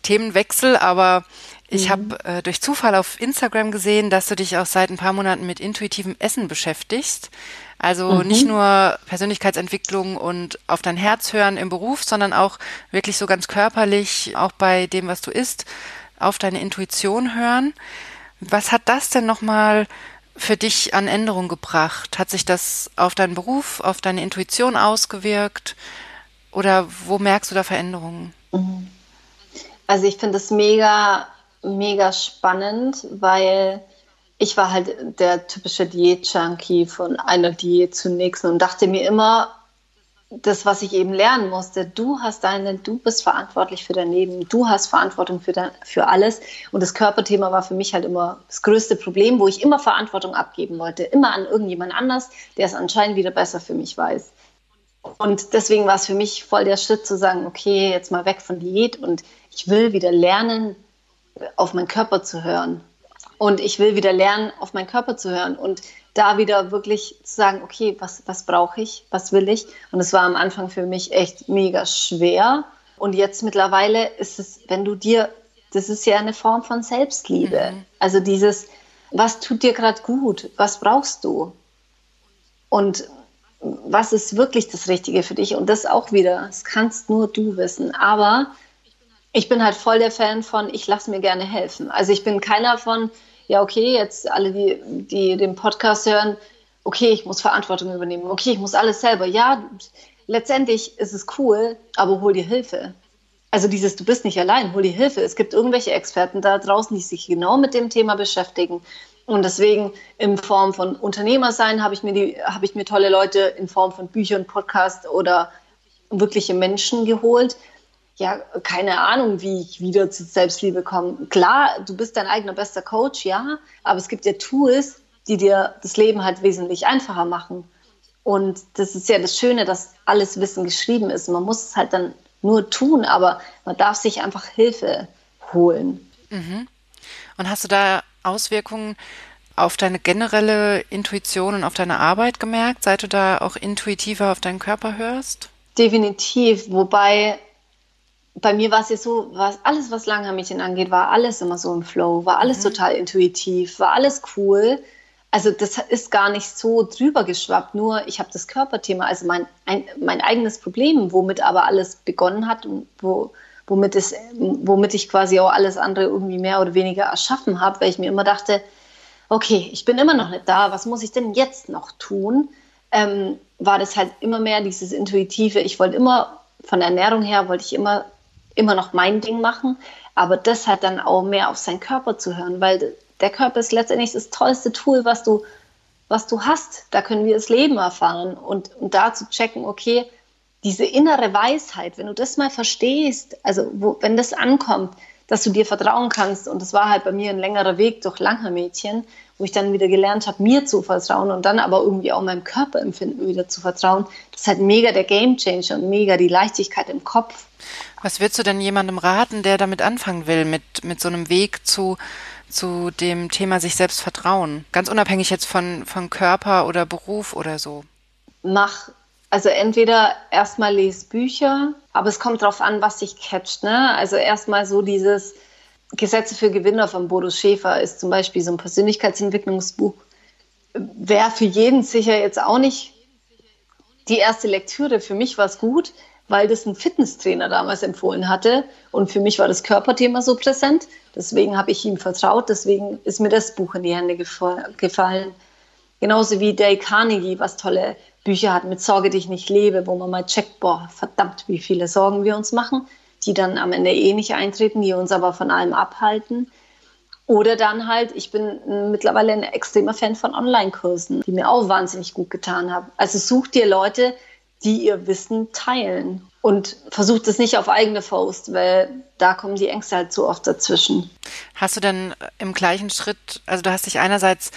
Themenwechsel, aber ich mhm. habe äh, durch Zufall auf Instagram gesehen, dass du dich auch seit ein paar Monaten mit intuitivem Essen beschäftigst. Also mhm. nicht nur Persönlichkeitsentwicklung und auf dein Herz hören im Beruf, sondern auch wirklich so ganz körperlich, auch bei dem, was du isst, auf deine Intuition hören. Was hat das denn nochmal für dich an Änderung gebracht? Hat sich das auf deinen Beruf, auf deine Intuition ausgewirkt? Oder wo merkst du da Veränderungen? Mhm. Also ich finde es mega, mega spannend, weil ich war halt der typische Diät-Junkie von einer Diät zur nächsten und dachte mir immer, das, was ich eben lernen musste, du hast deine, du bist verantwortlich für dein Leben, du hast Verantwortung für, dein, für alles. Und das Körperthema war für mich halt immer das größte Problem, wo ich immer Verantwortung abgeben wollte, immer an irgendjemand anders, der es anscheinend wieder besser für mich weiß. Und deswegen war es für mich voll der Schritt zu sagen, okay, jetzt mal weg von Diät und ich will wieder lernen, auf meinen Körper zu hören. Und ich will wieder lernen, auf meinen Körper zu hören und da wieder wirklich zu sagen, okay, was, was brauche ich, was will ich? Und es war am Anfang für mich echt mega schwer. Und jetzt mittlerweile ist es, wenn du dir, das ist ja eine Form von Selbstliebe. Mhm. Also dieses, was tut dir gerade gut? Was brauchst du? Und was ist wirklich das Richtige für dich? Und das auch wieder, das kannst nur du wissen. Aber ich bin halt voll der Fan von, ich lasse mir gerne helfen. Also ich bin keiner von, ja, okay, jetzt alle, die, die den Podcast hören, okay, ich muss Verantwortung übernehmen, okay, ich muss alles selber. Ja, letztendlich ist es cool, aber hol dir Hilfe. Also dieses, du bist nicht allein, hol dir Hilfe. Es gibt irgendwelche Experten da draußen, die sich genau mit dem Thema beschäftigen. Und deswegen in Form von Unternehmer sein habe ich mir habe ich mir tolle Leute in Form von Büchern, Podcasts oder wirkliche Menschen geholt. Ja, keine Ahnung, wie ich wieder zu Selbstliebe komme. Klar, du bist dein eigener bester Coach, ja, aber es gibt ja Tools, die dir das Leben halt wesentlich einfacher machen. Und das ist ja das Schöne, dass alles Wissen geschrieben ist. Man muss es halt dann nur tun, aber man darf sich einfach Hilfe holen. Mhm. Und hast du da Auswirkungen auf deine generelle Intuition und auf deine Arbeit gemerkt, seit du da auch intuitiver auf deinen Körper hörst? Definitiv, wobei bei mir war es ja so, was, alles, was Langhaarmädchen angeht, war alles immer so im Flow, war alles mhm. total intuitiv, war alles cool. Also das ist gar nicht so drüber geschwappt, nur ich habe das Körperthema, also mein, ein, mein eigenes Problem, womit aber alles begonnen hat und wo, womit, es, womit ich quasi auch alles andere irgendwie mehr oder weniger erschaffen habe, weil ich mir immer dachte, okay, ich bin immer noch nicht da, was muss ich denn jetzt noch tun? Ähm, war das halt immer mehr dieses Intuitive. Ich wollte immer, von der Ernährung her, wollte ich immer, immer noch mein Ding machen, aber das halt dann auch mehr auf seinen Körper zu hören, weil der Körper ist letztendlich das tollste Tool, was du, was du hast. Da können wir das Leben erfahren und, und da zu checken, okay, diese innere Weisheit, wenn du das mal verstehst, also wo, wenn das ankommt, dass du dir vertrauen kannst. Und das war halt bei mir ein längerer Weg durch Langhaar-Mädchen, wo ich dann wieder gelernt habe, mir zu vertrauen und dann aber irgendwie auch meinem Körperempfinden wieder zu vertrauen. Das ist halt mega der Gamechanger und mega die Leichtigkeit im Kopf. Was würdest du denn jemandem raten, der damit anfangen will, mit, mit so einem Weg zu, zu dem Thema sich selbst vertrauen? Ganz unabhängig jetzt von, von Körper oder Beruf oder so. Mach also entweder erstmal lese Bücher, aber es kommt darauf an, was dich catcht. Ne? Also erstmal so dieses Gesetze für Gewinner von Bodo Schäfer ist zum Beispiel so ein Persönlichkeitsentwicklungsbuch. Wäre für jeden sicher jetzt auch nicht die erste Lektüre. Für mich war es gut, weil das ein Fitnesstrainer damals empfohlen hatte. Und für mich war das Körperthema so präsent. Deswegen habe ich ihm vertraut. Deswegen ist mir das Buch in die Hände gefallen. Genauso wie Dale Carnegie, was tolle Bücher hat mit Sorge dich nicht lebe, wo man mal checkt, boah, verdammt, wie viele Sorgen wir uns machen, die dann am Ende eh nicht eintreten, die uns aber von allem abhalten. Oder dann halt, ich bin mittlerweile ein extremer Fan von Online-Kursen, die mir auch wahnsinnig gut getan haben. Also such dir Leute, die ihr Wissen teilen und versucht es nicht auf eigene Faust, weil da kommen die Ängste halt so oft dazwischen. Hast du denn im gleichen Schritt, also du hast dich einerseits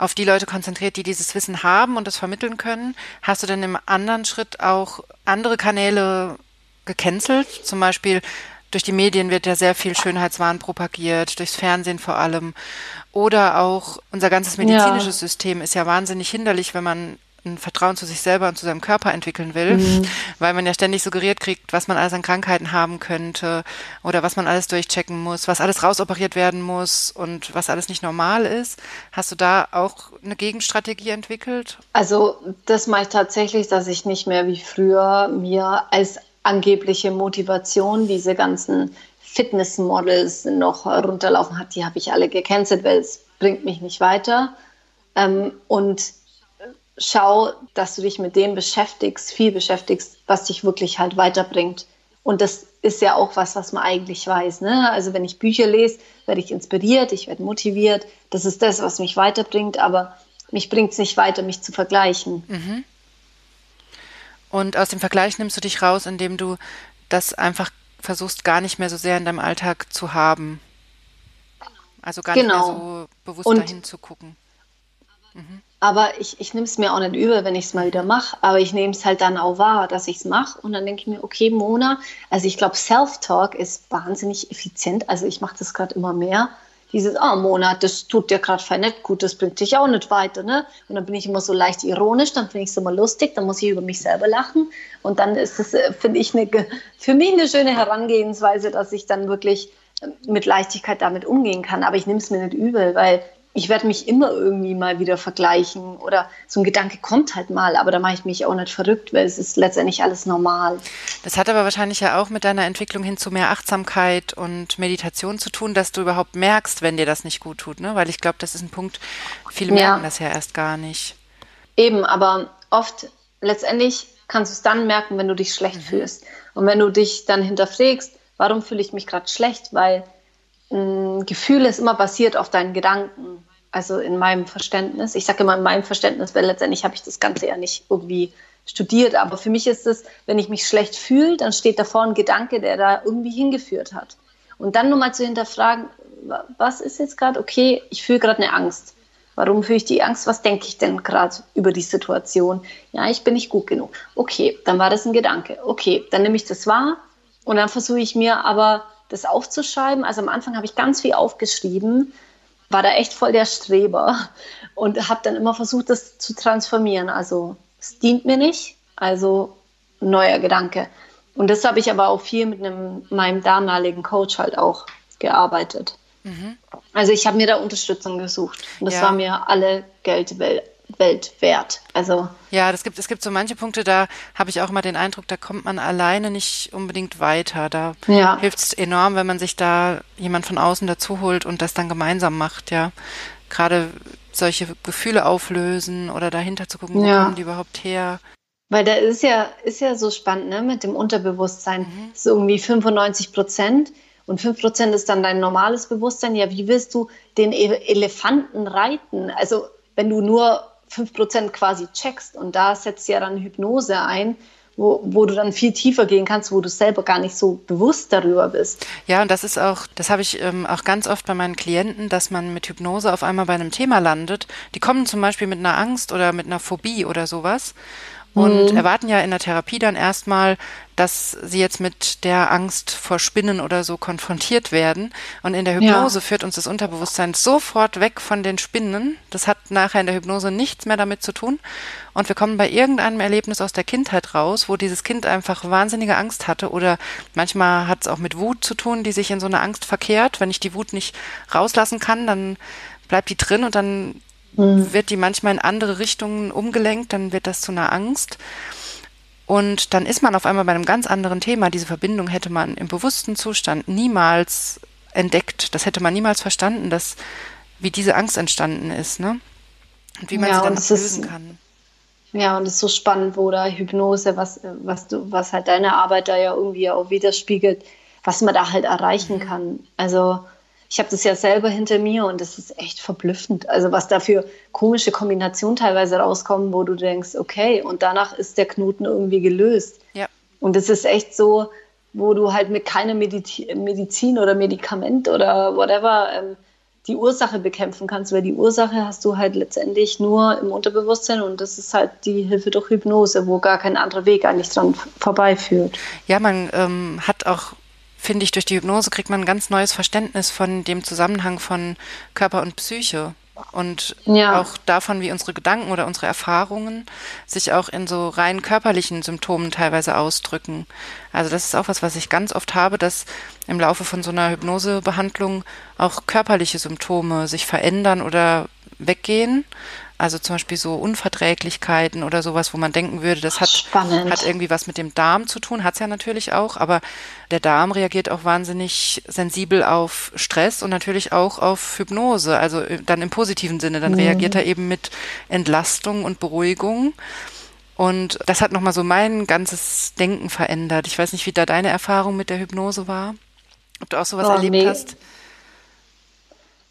auf die Leute konzentriert, die dieses Wissen haben und das vermitteln können. Hast du denn im anderen Schritt auch andere Kanäle gecancelt? Zum Beispiel durch die Medien wird ja sehr viel Schönheitswahn propagiert, durchs Fernsehen vor allem. Oder auch unser ganzes medizinisches ja. System ist ja wahnsinnig hinderlich, wenn man ein Vertrauen zu sich selber und zu seinem Körper entwickeln will, mhm. weil man ja ständig suggeriert kriegt, was man alles an Krankheiten haben könnte oder was man alles durchchecken muss, was alles rausoperiert werden muss und was alles nicht normal ist. Hast du da auch eine Gegenstrategie entwickelt? Also das mache ich tatsächlich, dass ich nicht mehr wie früher mir als angebliche Motivation diese ganzen Fitnessmodels noch runterlaufen hat. Die habe ich alle gecancelt, weil es bringt mich nicht weiter. Ähm, und schau, dass du dich mit dem beschäftigst, viel beschäftigst, was dich wirklich halt weiterbringt. Und das ist ja auch was, was man eigentlich weiß. Ne? Also wenn ich Bücher lese, werde ich inspiriert, ich werde motiviert. Das ist das, was mich weiterbringt, aber mich bringt es nicht weiter, mich zu vergleichen. Mhm. Und aus dem Vergleich nimmst du dich raus, indem du das einfach versuchst, gar nicht mehr so sehr in deinem Alltag zu haben. Also gar genau. nicht mehr genau. so bewusst Und dahin zu gucken. Mhm. Aber ich, ich nehme es mir auch nicht übel, wenn ich es mal wieder mache. Aber ich nehme es halt dann auch wahr, dass ich es mache. Und dann denke ich mir, okay, Mona, also ich glaube, Self-Talk ist wahnsinnig effizient. Also ich mache das gerade immer mehr. Dieses, oh Mona, das tut dir gerade fein nicht gut, das bringt dich auch nicht weiter. Ne? Und dann bin ich immer so leicht ironisch, dann finde ich es immer lustig, dann muss ich über mich selber lachen. Und dann ist es, äh, finde ich, eine, für mich eine schöne Herangehensweise, dass ich dann wirklich äh, mit Leichtigkeit damit umgehen kann. Aber ich nehme es mir nicht übel, weil ich werde mich immer irgendwie mal wieder vergleichen oder so ein Gedanke kommt halt mal, aber da mache ich mich auch nicht verrückt, weil es ist letztendlich alles normal. Das hat aber wahrscheinlich ja auch mit deiner Entwicklung hin zu mehr Achtsamkeit und Meditation zu tun, dass du überhaupt merkst, wenn dir das nicht gut tut, ne? Weil ich glaube, das ist ein Punkt, viele merken ja. das ja erst gar nicht. Eben, aber oft letztendlich kannst du es dann merken, wenn du dich schlecht mhm. fühlst. Und wenn du dich dann hinterfragst, warum fühle ich mich gerade schlecht, weil ein Gefühl ist immer basiert auf deinen Gedanken. Also in meinem Verständnis. Ich sage immer in meinem Verständnis, weil letztendlich habe ich das Ganze ja nicht irgendwie studiert. Aber für mich ist es, wenn ich mich schlecht fühle, dann steht davor ein Gedanke, der da irgendwie hingeführt hat. Und dann nur mal zu hinterfragen, was ist jetzt gerade, okay, ich fühle gerade eine Angst. Warum fühle ich die Angst? Was denke ich denn gerade über die Situation? Ja, ich bin nicht gut genug. Okay, dann war das ein Gedanke. Okay, dann nehme ich das wahr und dann versuche ich mir aber das aufzuschreiben. Also am Anfang habe ich ganz viel aufgeschrieben, war da echt voll der Streber und habe dann immer versucht, das zu transformieren. Also es dient mir nicht, also neuer Gedanke. Und das habe ich aber auch viel mit einem, meinem damaligen Coach halt auch gearbeitet. Mhm. Also ich habe mir da Unterstützung gesucht und das ja. war mir alle Geld Welt wert. Also ja, das gibt, es gibt so manche Punkte, da habe ich auch immer den Eindruck, da kommt man alleine nicht unbedingt weiter. Da ja. hilft es enorm, wenn man sich da jemand von außen dazu holt und das dann gemeinsam macht, ja. Gerade solche Gefühle auflösen oder dahinter zu gucken, wo ja. kommen die überhaupt her. Weil da ist ja, ist ja so spannend, ne, mit dem Unterbewusstsein. Mhm. Das ist irgendwie 95 Prozent und 5 Prozent ist dann dein normales Bewusstsein. Ja, wie willst du den e-, Elefanten reiten? Also, wenn du nur 5% quasi checkst. Und da setzt ja dann Hypnose ein, wo, wo du dann viel tiefer gehen kannst, wo du selber gar nicht so bewusst darüber bist. Ja, und das ist auch, das habe ich ähm, auch ganz oft bei meinen Klienten, dass man mit Hypnose auf einmal bei einem Thema landet. Die kommen zum Beispiel mit einer Angst oder mit einer Phobie oder sowas und mhm. erwarten ja in der Therapie dann erstmal, dass sie jetzt mit der Angst vor Spinnen oder so konfrontiert werden. Und in der Hypnose ja. führt uns das Unterbewusstsein sofort weg von den Spinnen. Das hat nachher in der Hypnose nichts mehr damit zu tun. Und wir kommen bei irgendeinem Erlebnis aus der Kindheit raus, wo dieses Kind einfach wahnsinnige Angst hatte oder manchmal hat es auch mit Wut zu tun, die sich in so eine Angst verkehrt. Wenn ich die Wut nicht rauslassen kann, dann bleibt die drin und dann mhm. wird die manchmal in andere Richtungen umgelenkt, dann wird das zu einer Angst. Und dann ist man auf einmal bei einem ganz anderen Thema. Diese Verbindung hätte man im bewussten Zustand niemals entdeckt. Das hätte man niemals verstanden, dass, wie diese Angst entstanden ist, ne? Und wie man ja, sie dann lösen kann. Ja, und es ist so spannend, wo da Hypnose, was, was du, was halt deine Arbeit da ja irgendwie auch widerspiegelt, was man da halt erreichen mhm. kann. Also ich habe das ja selber hinter mir und das ist echt verblüffend. Also was da für komische Kombinationen teilweise rauskommen, wo du denkst, okay, und danach ist der Knoten irgendwie gelöst. Ja. Und es ist echt so, wo du halt mit keiner Medizin oder Medikament oder whatever ähm, die Ursache bekämpfen kannst, weil die Ursache hast du halt letztendlich nur im Unterbewusstsein und das ist halt die Hilfe durch Hypnose, wo gar kein anderer Weg eigentlich dran vorbeiführt. Ja, man ähm, hat auch finde ich, durch die Hypnose kriegt man ein ganz neues Verständnis von dem Zusammenhang von Körper und Psyche und ja. auch davon, wie unsere Gedanken oder unsere Erfahrungen sich auch in so rein körperlichen Symptomen teilweise ausdrücken. Also das ist auch was, was ich ganz oft habe, dass im Laufe von so einer Hypnosebehandlung auch körperliche Symptome sich verändern oder weggehen. Also zum Beispiel so Unverträglichkeiten oder sowas, wo man denken würde, das hat, hat irgendwie was mit dem Darm zu tun, hat es ja natürlich auch, aber der Darm reagiert auch wahnsinnig sensibel auf Stress und natürlich auch auf Hypnose, also äh, dann im positiven Sinne. Dann mhm. reagiert er eben mit Entlastung und Beruhigung. Und das hat nochmal so mein ganzes Denken verändert. Ich weiß nicht, wie da deine Erfahrung mit der Hypnose war. Ob du auch sowas oh, erlebt nee. hast.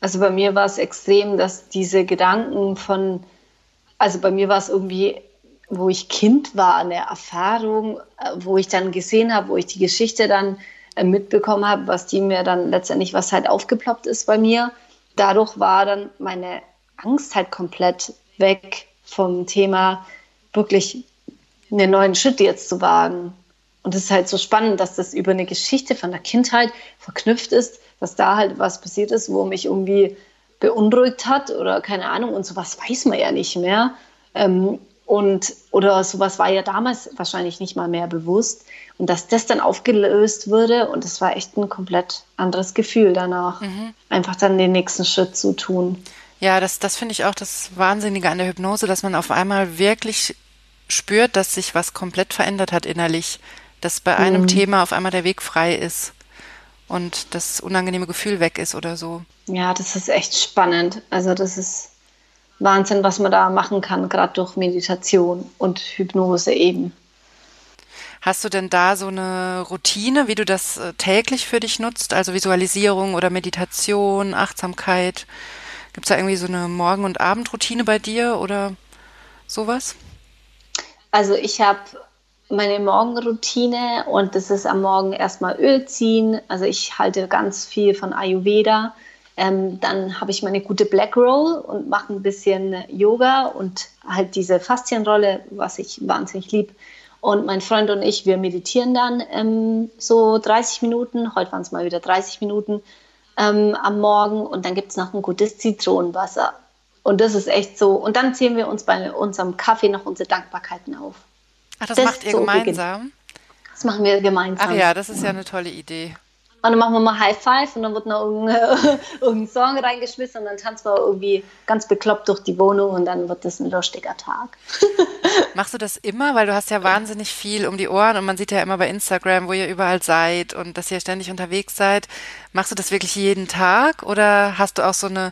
Also bei mir war es extrem, dass diese Gedanken von, also bei mir war es irgendwie, wo ich Kind war, eine Erfahrung, äh, wo ich dann gesehen habe, wo ich die Geschichte dann äh, mitbekommen habe, was die mir dann letztendlich, was halt aufgeploppt ist bei mir. Dadurch war dann meine Angst halt komplett weg vom Thema, wirklich einen neuen Schritt jetzt zu wagen. Und es ist halt so spannend, dass das über eine Geschichte von der Kindheit verknüpft ist dass da halt was passiert ist, wo mich irgendwie beunruhigt hat oder keine Ahnung und sowas weiß man ja nicht mehr. Ähm, und oder sowas war ja damals wahrscheinlich nicht mal mehr bewusst. Und dass das dann aufgelöst wurde und es war echt ein komplett anderes Gefühl danach, mhm. einfach dann den nächsten Schritt zu tun. Ja, das, das finde ich auch das Wahnsinnige an der Hypnose, dass man auf einmal wirklich spürt, dass sich was komplett verändert hat innerlich, dass bei einem mhm. Thema auf einmal der Weg frei ist und das unangenehme Gefühl weg ist oder so. Ja, das ist echt spannend. Also das ist Wahnsinn, was man da machen kann, gerade durch Meditation und Hypnose eben. Hast du denn da so eine Routine, wie du das äh, täglich für dich nutzt? Also Visualisierung oder Meditation, Achtsamkeit? Gibt es da irgendwie so eine Morgen- und Abendroutine bei dir oder sowas? Also ich habe meine Morgenroutine und das ist am Morgen erstmal Öl ziehen. Also ich halte ganz viel von Ayurveda. Ähm, dann habe ich meine gute Black Roll und mache ein bisschen Yoga und halt diese Faszienrolle, was ich wahnsinnig liebe. Und mein Freund und ich, wir meditieren dann ähm, so 30 Minuten. Heute waren es mal wieder 30 Minuten ähm, am Morgen. Und dann gibt es noch ein gutes Zitronenwasser. Und das ist echt so. Und dann zählen wir uns bei unserem Kaffee noch unsere Dankbarkeiten auf. Ach, das, das macht ihr so gemeinsam? Das machen wir gemeinsam. Ach ja, das ist ja eine tolle Idee. Und dann machen wir mal High Five und dann wird noch irgendein, irgendein Song reingeschmissen und dann tanzen wir irgendwie ganz bekloppt durch die Wohnung und dann wird das ein lustiger Tag. Machst du das immer? Weil du hast ja wahnsinnig viel um die Ohren und man sieht ja immer bei Instagram, wo ihr überall seid und dass ihr ständig unterwegs seid. Machst du das wirklich jeden Tag oder hast du auch so eine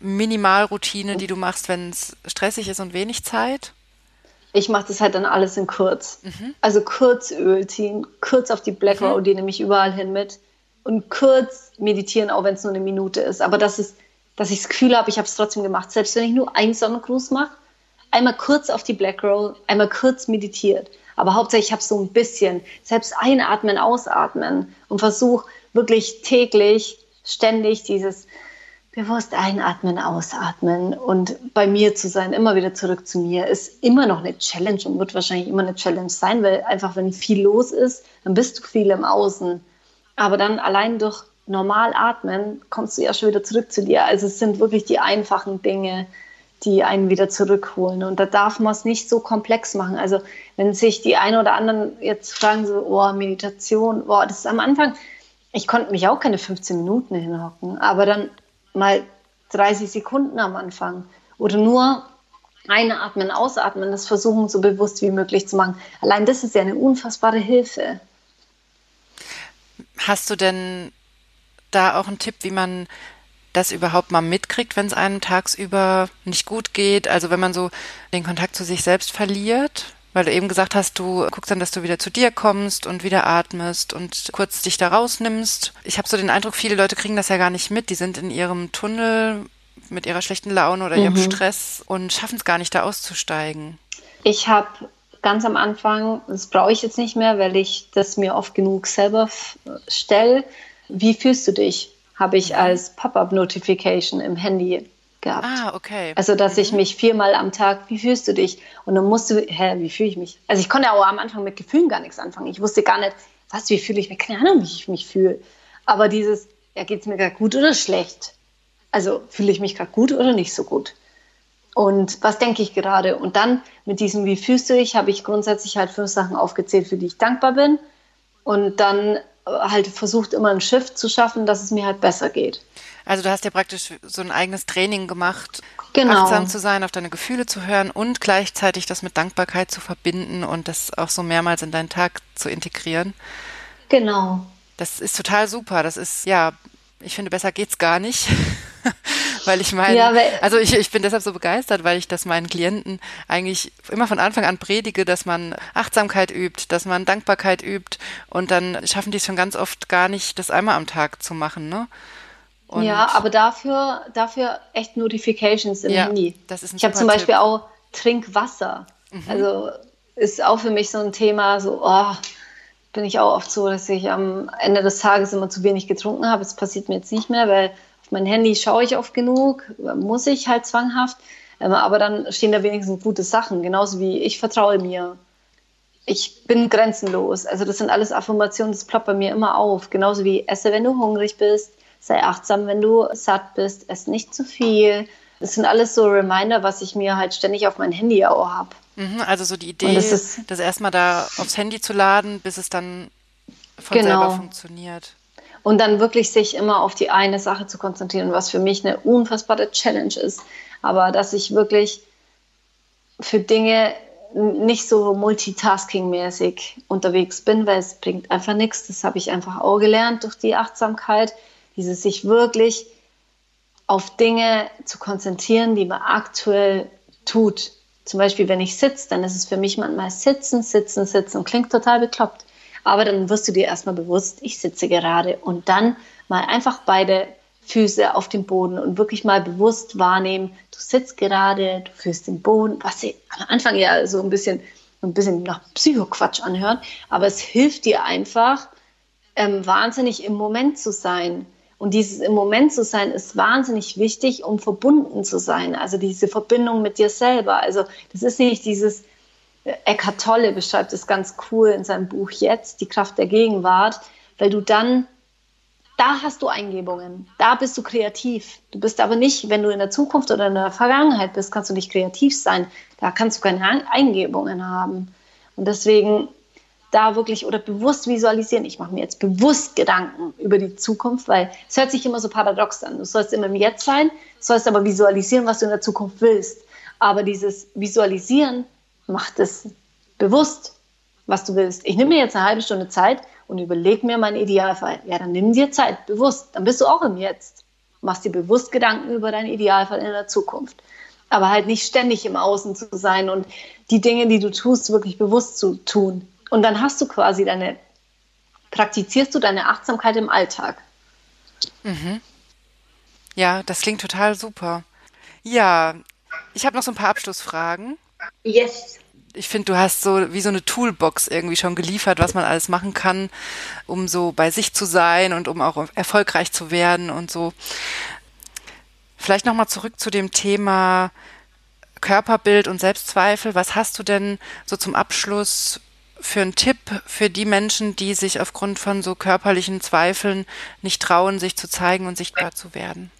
Minimalroutine, die du machst, wenn es stressig ist und wenig Zeit? Ich mache das halt dann alles in kurz. Mhm. Also kurz Öl ziehen, kurz auf die Black Roll, mhm. die nehme ich überall hin mit und kurz meditieren, auch wenn es nur eine Minute ist. Aber das ist, dass ich das Gefühl habe, ich habe es trotzdem gemacht. Selbst wenn ich nur einen Sonnengruß mache, einmal kurz auf die Black Roll, einmal kurz meditiert. Aber hauptsächlich ich habe so ein bisschen, selbst einatmen, ausatmen und versuche wirklich täglich, ständig dieses bewusst einatmen, ausatmen und bei mir zu sein, immer wieder zurück zu mir, ist immer noch eine Challenge und wird wahrscheinlich immer eine Challenge sein, weil einfach, wenn viel los ist, dann bist du viel im Außen. Aber dann allein durch normal atmen kommst du ja schon wieder zurück zu dir. Also es sind wirklich die einfachen Dinge, die einen wieder zurückholen. Und da darf man es nicht so komplex machen. Also wenn sich die einen oder anderen jetzt fragen, so, oh, Meditation, boah, das ist am Anfang, ich konnte mich auch keine 15 Minuten hinhocken, aber dann mal 30 Sekunden am Anfang oder nur einatmen, ausatmen, das versuchen so bewusst wie möglich zu machen. Allein das ist ja eine unfassbare Hilfe. Hast du denn da auch einen Tipp, wie man das überhaupt mal mitkriegt, wenn es einem tagsüber nicht gut geht? Also wenn man so den Kontakt zu sich selbst verliert? Weil du eben gesagt hast, du guckst dann, dass du wieder zu dir kommst und wieder atmest und kurz dich da rausnimmst. Ich habe so den Eindruck, viele Leute kriegen das ja gar nicht mit. Die sind in ihrem Tunnel mit ihrer schlechten Laune oder mhm. ihrem Stress und schaffen es gar nicht, da auszusteigen. Ich habe ganz am Anfang, das brauche ich jetzt nicht mehr, weil ich das mir oft genug selber stelle. Wie fühlst du dich? Habe ich mhm. als Pop-up-Notification im Handy gehabt. Ah, okay. Also, dass mhm. ich mich viermal am Tag, wie fühlst du dich? Und dann musst du, hä, wie fühle ich mich? Also, ich konnte auch am Anfang mit Gefühlen gar nichts anfangen. Ich wusste gar nicht, was, wie fühle ich mich? Keine Ahnung, wie ich mich fühle. Aber dieses, ja, geht es mir gerade gut oder schlecht? Also, fühle ich mich gerade gut oder nicht so gut? Und was denke ich gerade? Und dann mit diesem Wie fühlst du dich, habe ich grundsätzlich halt fünf Sachen aufgezählt, für die ich dankbar bin. Und dann äh, halt versucht, immer ein Shift zu schaffen, dass es mir halt besser geht. Also du hast ja praktisch so ein eigenes Training gemacht, genau. achtsam zu sein, auf deine Gefühle zu hören und gleichzeitig das mit Dankbarkeit zu verbinden und das auch so mehrmals in deinen Tag zu integrieren. Genau. Das ist total super. Das ist, ja, ich finde, besser geht's gar nicht. weil ich meine, ja, also ich, ich bin deshalb so begeistert, weil ich das meinen Klienten eigentlich immer von Anfang an predige, dass man Achtsamkeit übt, dass man Dankbarkeit übt und dann schaffen die es schon ganz oft gar nicht, das einmal am Tag zu machen, ne? Und ja, aber dafür, dafür echt Notifications im ja, Handy. Das ist ein ich habe zum Beispiel Tipp. auch Trinkwasser. Mhm. Also ist auch für mich so ein Thema, so, oh, bin ich auch oft so, dass ich am Ende des Tages immer zu wenig getrunken habe. Das passiert mir jetzt nicht mehr, weil auf mein Handy schaue ich oft genug, muss ich halt zwanghaft. Ähm, aber dann stehen da wenigstens gute Sachen, genauso wie ich vertraue mir. Ich bin grenzenlos. Also das sind alles Affirmationen, das ploppt bei mir immer auf. Genauso wie esse, wenn du hungrig bist, sei achtsam, wenn du satt bist, ess nicht zu viel. Das sind alles so Reminder, was ich mir halt ständig auf mein Handy auch habe. Mhm, also so die Idee, das, ist, das erstmal da aufs Handy zu laden, bis es dann von genau. selber funktioniert. Und dann wirklich sich immer auf die eine Sache zu konzentrieren, was für mich eine unfassbare Challenge ist. Aber dass ich wirklich für Dinge nicht so multitasking-mäßig unterwegs bin, weil es bringt einfach nichts. Das habe ich einfach auch gelernt durch die Achtsamkeit, dieses sich wirklich auf Dinge zu konzentrieren, die man aktuell tut. Zum Beispiel, wenn ich sitze, dann ist es für mich manchmal sitzen, sitzen, sitzen. Klingt total bekloppt. Aber dann wirst du dir erstmal bewusst, ich sitze gerade und dann mal einfach beide Füße auf dem Boden und wirklich mal bewusst wahrnehmen, du sitzt gerade, du fühlst den Boden, was sich am Anfang ja so ein bisschen, ein bisschen nach Psychoquatsch anhört, aber es hilft dir einfach, ähm, wahnsinnig im Moment zu sein. Und dieses im Moment zu sein ist wahnsinnig wichtig, um verbunden zu sein. Also diese Verbindung mit dir selber. Also das ist nicht dieses, äh, Eckhart Tolle beschreibt es ganz cool in seinem Buch Jetzt, die Kraft der Gegenwart, weil du dann da hast du Eingebungen, da bist du kreativ. Du bist aber nicht, wenn du in der Zukunft oder in der Vergangenheit bist, kannst du nicht kreativ sein. Da kannst du keine Eingebungen haben. Und deswegen da wirklich oder bewusst visualisieren. Ich mache mir jetzt bewusst Gedanken über die Zukunft, weil es hört sich immer so paradox an. Du sollst immer im Jetzt sein, sollst aber visualisieren, was du in der Zukunft willst. Aber dieses Visualisieren macht es bewusst, was du willst. Ich nehme mir jetzt eine halbe Stunde Zeit und überleg mir meinen Idealfall. Ja, dann nimm dir Zeit, bewusst. Dann bist du auch im Jetzt. Machst dir bewusst Gedanken über deinen Idealfall in der Zukunft. Aber halt nicht ständig im Außen zu sein und die Dinge, die du tust, wirklich bewusst zu tun. Und dann hast du quasi deine, praktizierst du deine Achtsamkeit im Alltag. Mhm. Ja, das klingt total super. Ja, ich habe noch so ein paar Abschlussfragen. Yes ich finde, du hast so wie so eine Toolbox irgendwie schon geliefert, was man alles machen kann, um so bei sich zu sein und um auch erfolgreich zu werden und so. Vielleicht nochmal zurück zu dem Thema Körperbild und Selbstzweifel. Was hast du denn so zum Abschluss für einen Tipp für die Menschen, die sich aufgrund von so körperlichen Zweifeln nicht trauen, sich zu zeigen und sichtbar zu werden?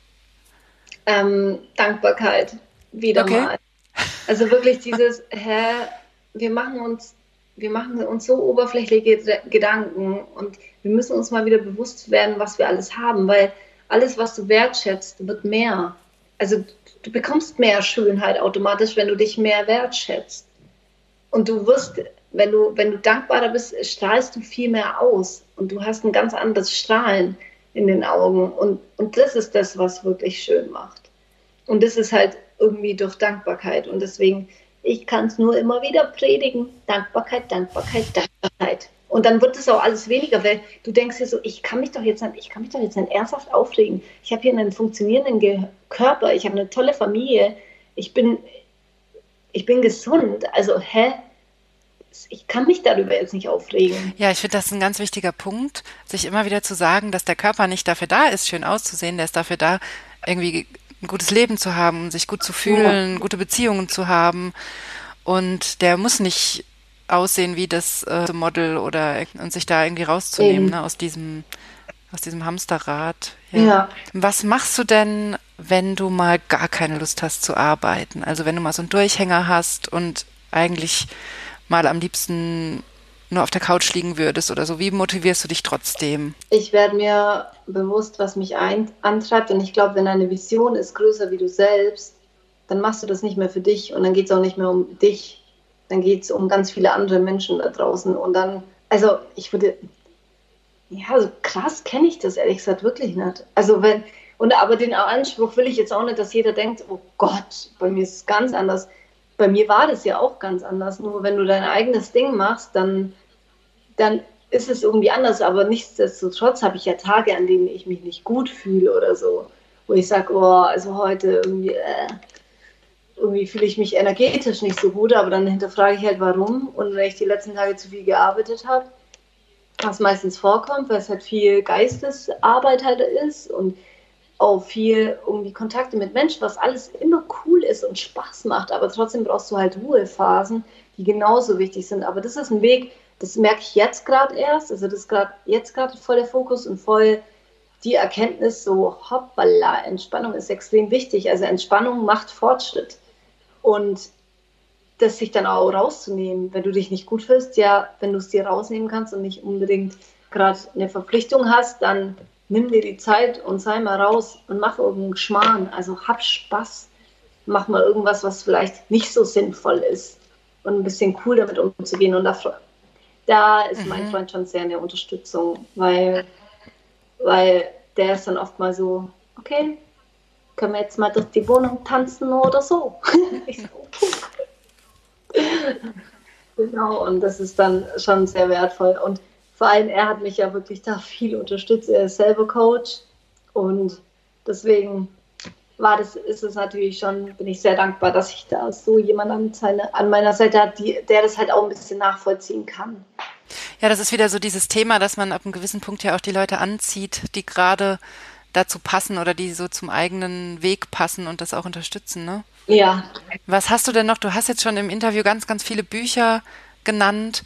Ähm, Dankbarkeit, wieder okay. mal. Also wirklich dieses, hä, wir machen uns, wir machen uns so oberflächliche Gedanken und wir müssen uns mal wieder bewusst werden, was wir alles haben, weil alles, was du wertschätzt, wird mehr. Also du bekommst mehr Schönheit automatisch, wenn du dich mehr wertschätzt. Und du wirst, wenn du, wenn du dankbarer bist, strahlst du viel mehr aus und du hast ein ganz anderes Strahlen in den Augen. Und, und das ist das, was wirklich schön macht. Und das ist halt irgendwie durch Dankbarkeit. Und deswegen ich kann es nur immer wieder predigen. Dankbarkeit, Dankbarkeit, Dankbarkeit. Und dann wird es auch alles weniger, weil du denkst dir so, ich kann mich doch jetzt, ich kann mich doch jetzt nicht ernsthaft aufregen. Ich habe hier einen funktionierenden Ge Körper, ich habe eine tolle Familie, ich bin, ich bin gesund. Also, hä? Ich kann mich darüber jetzt nicht aufregen. Ja, ich finde das ein ganz wichtiger Punkt, sich immer wieder zu sagen, dass der Körper nicht dafür da ist, schön auszusehen, der ist dafür da, irgendwie ein gutes Leben zu haben, sich gut zu fühlen, gute Beziehungen zu haben. Und der muss nicht aussehen wie das äh, Model oder und sich da irgendwie rauszunehmen ne, aus diesem aus diesem Hamsterrad. Ja. ja. Was machst du denn, wenn du mal gar keine Lust hast zu arbeiten? Also wenn du mal so einen Durchhänger hast und eigentlich mal am liebsten nur auf der Couch liegen würdest oder so? Wie motivierst du dich trotzdem? Ich werde mir bewusst, was mich ein antreibt. Und ich glaube, wenn deine Vision ist größer wie du selbst, dann machst du das nicht mehr für dich und dann geht es auch nicht mehr um dich. Dann geht es um ganz viele andere Menschen da draußen. Und dann, also ich würde, ja, so krass kenne ich das ehrlich gesagt wirklich nicht. Also wenn, und aber den Anspruch will ich jetzt auch nicht, dass jeder denkt, oh Gott, bei mir ist es ganz anders. Bei mir war das ja auch ganz anders. Nur wenn du dein eigenes Ding machst, dann dann ist es irgendwie anders. Aber nichtsdestotrotz habe ich ja Tage, an denen ich mich nicht gut fühle oder so. Wo ich sage, oh, also heute irgendwie, äh, irgendwie fühle ich mich energetisch nicht so gut, aber dann hinterfrage ich halt, warum. Und wenn ich die letzten Tage zu viel gearbeitet habe, was meistens vorkommt, weil es halt viel Geistesarbeit halt ist und auch viel irgendwie Kontakte mit Menschen, was alles immer cool ist und Spaß macht, aber trotzdem brauchst du halt Ruhephasen, die genauso wichtig sind. Aber das ist ein Weg, das merke ich jetzt gerade erst. Also das ist gerade jetzt gerade voll der Fokus und voll die Erkenntnis, so hoppala, Entspannung ist extrem wichtig. Also Entspannung macht Fortschritt. Und das sich dann auch rauszunehmen, wenn du dich nicht gut fühlst, ja, wenn du es dir rausnehmen kannst und nicht unbedingt gerade eine Verpflichtung hast, dann nimm dir die Zeit und sei mal raus und mach irgendeinen Schmarrn. Also hab Spaß, mach mal irgendwas, was vielleicht nicht so sinnvoll ist und ein bisschen cool damit umzugehen. Und da, da ist mhm. mein Freund schon sehr eine Unterstützung, weil, weil der ist dann oft mal so, okay, können wir jetzt mal durch die Wohnung tanzen oder so? ich so, okay. genau, und das ist dann schon sehr wertvoll. Und vor allem, er hat mich ja wirklich da viel unterstützt. Er ist selber Coach und deswegen war das, ist es natürlich schon, bin ich sehr dankbar, dass ich da so jemanden an, seine, an meiner Seite habe, der das halt auch ein bisschen nachvollziehen kann. Ja, das ist wieder so dieses Thema, dass man ab einem gewissen Punkt ja auch die Leute anzieht, die gerade dazu passen oder die so zum eigenen Weg passen und das auch unterstützen, ne? Ja. Was hast du denn noch? Du hast jetzt schon im Interview ganz, ganz viele Bücher genannt.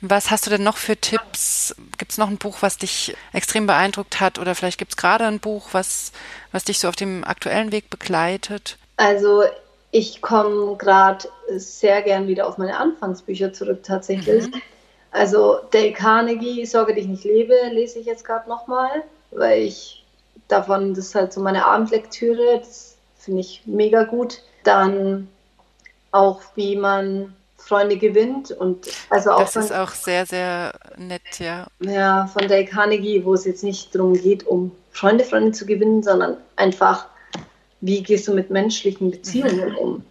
Was hast du denn noch für Tipps? Gibt es noch ein Buch, was dich extrem beeindruckt hat? Oder vielleicht gibt es gerade ein Buch, was, was dich so auf dem aktuellen Weg begleitet? Also ich komme gerade sehr gern wieder auf meine Anfangsbücher zurück tatsächlich. Mhm. Also Dale Carnegie, Sorge dich nicht lebe, lese ich jetzt gerade nochmal, weil ich davon, das ist halt so meine Abendlektüre, das finde ich mega gut. Dann auch, wie man Freunde gewinnt und also auch das von, ist auch sehr sehr nett ja. Ja von Dale Carnegie wo es jetzt nicht darum geht um Freunde Freunde zu gewinnen sondern einfach wie gehst du mit menschlichen Beziehungen mhm. um?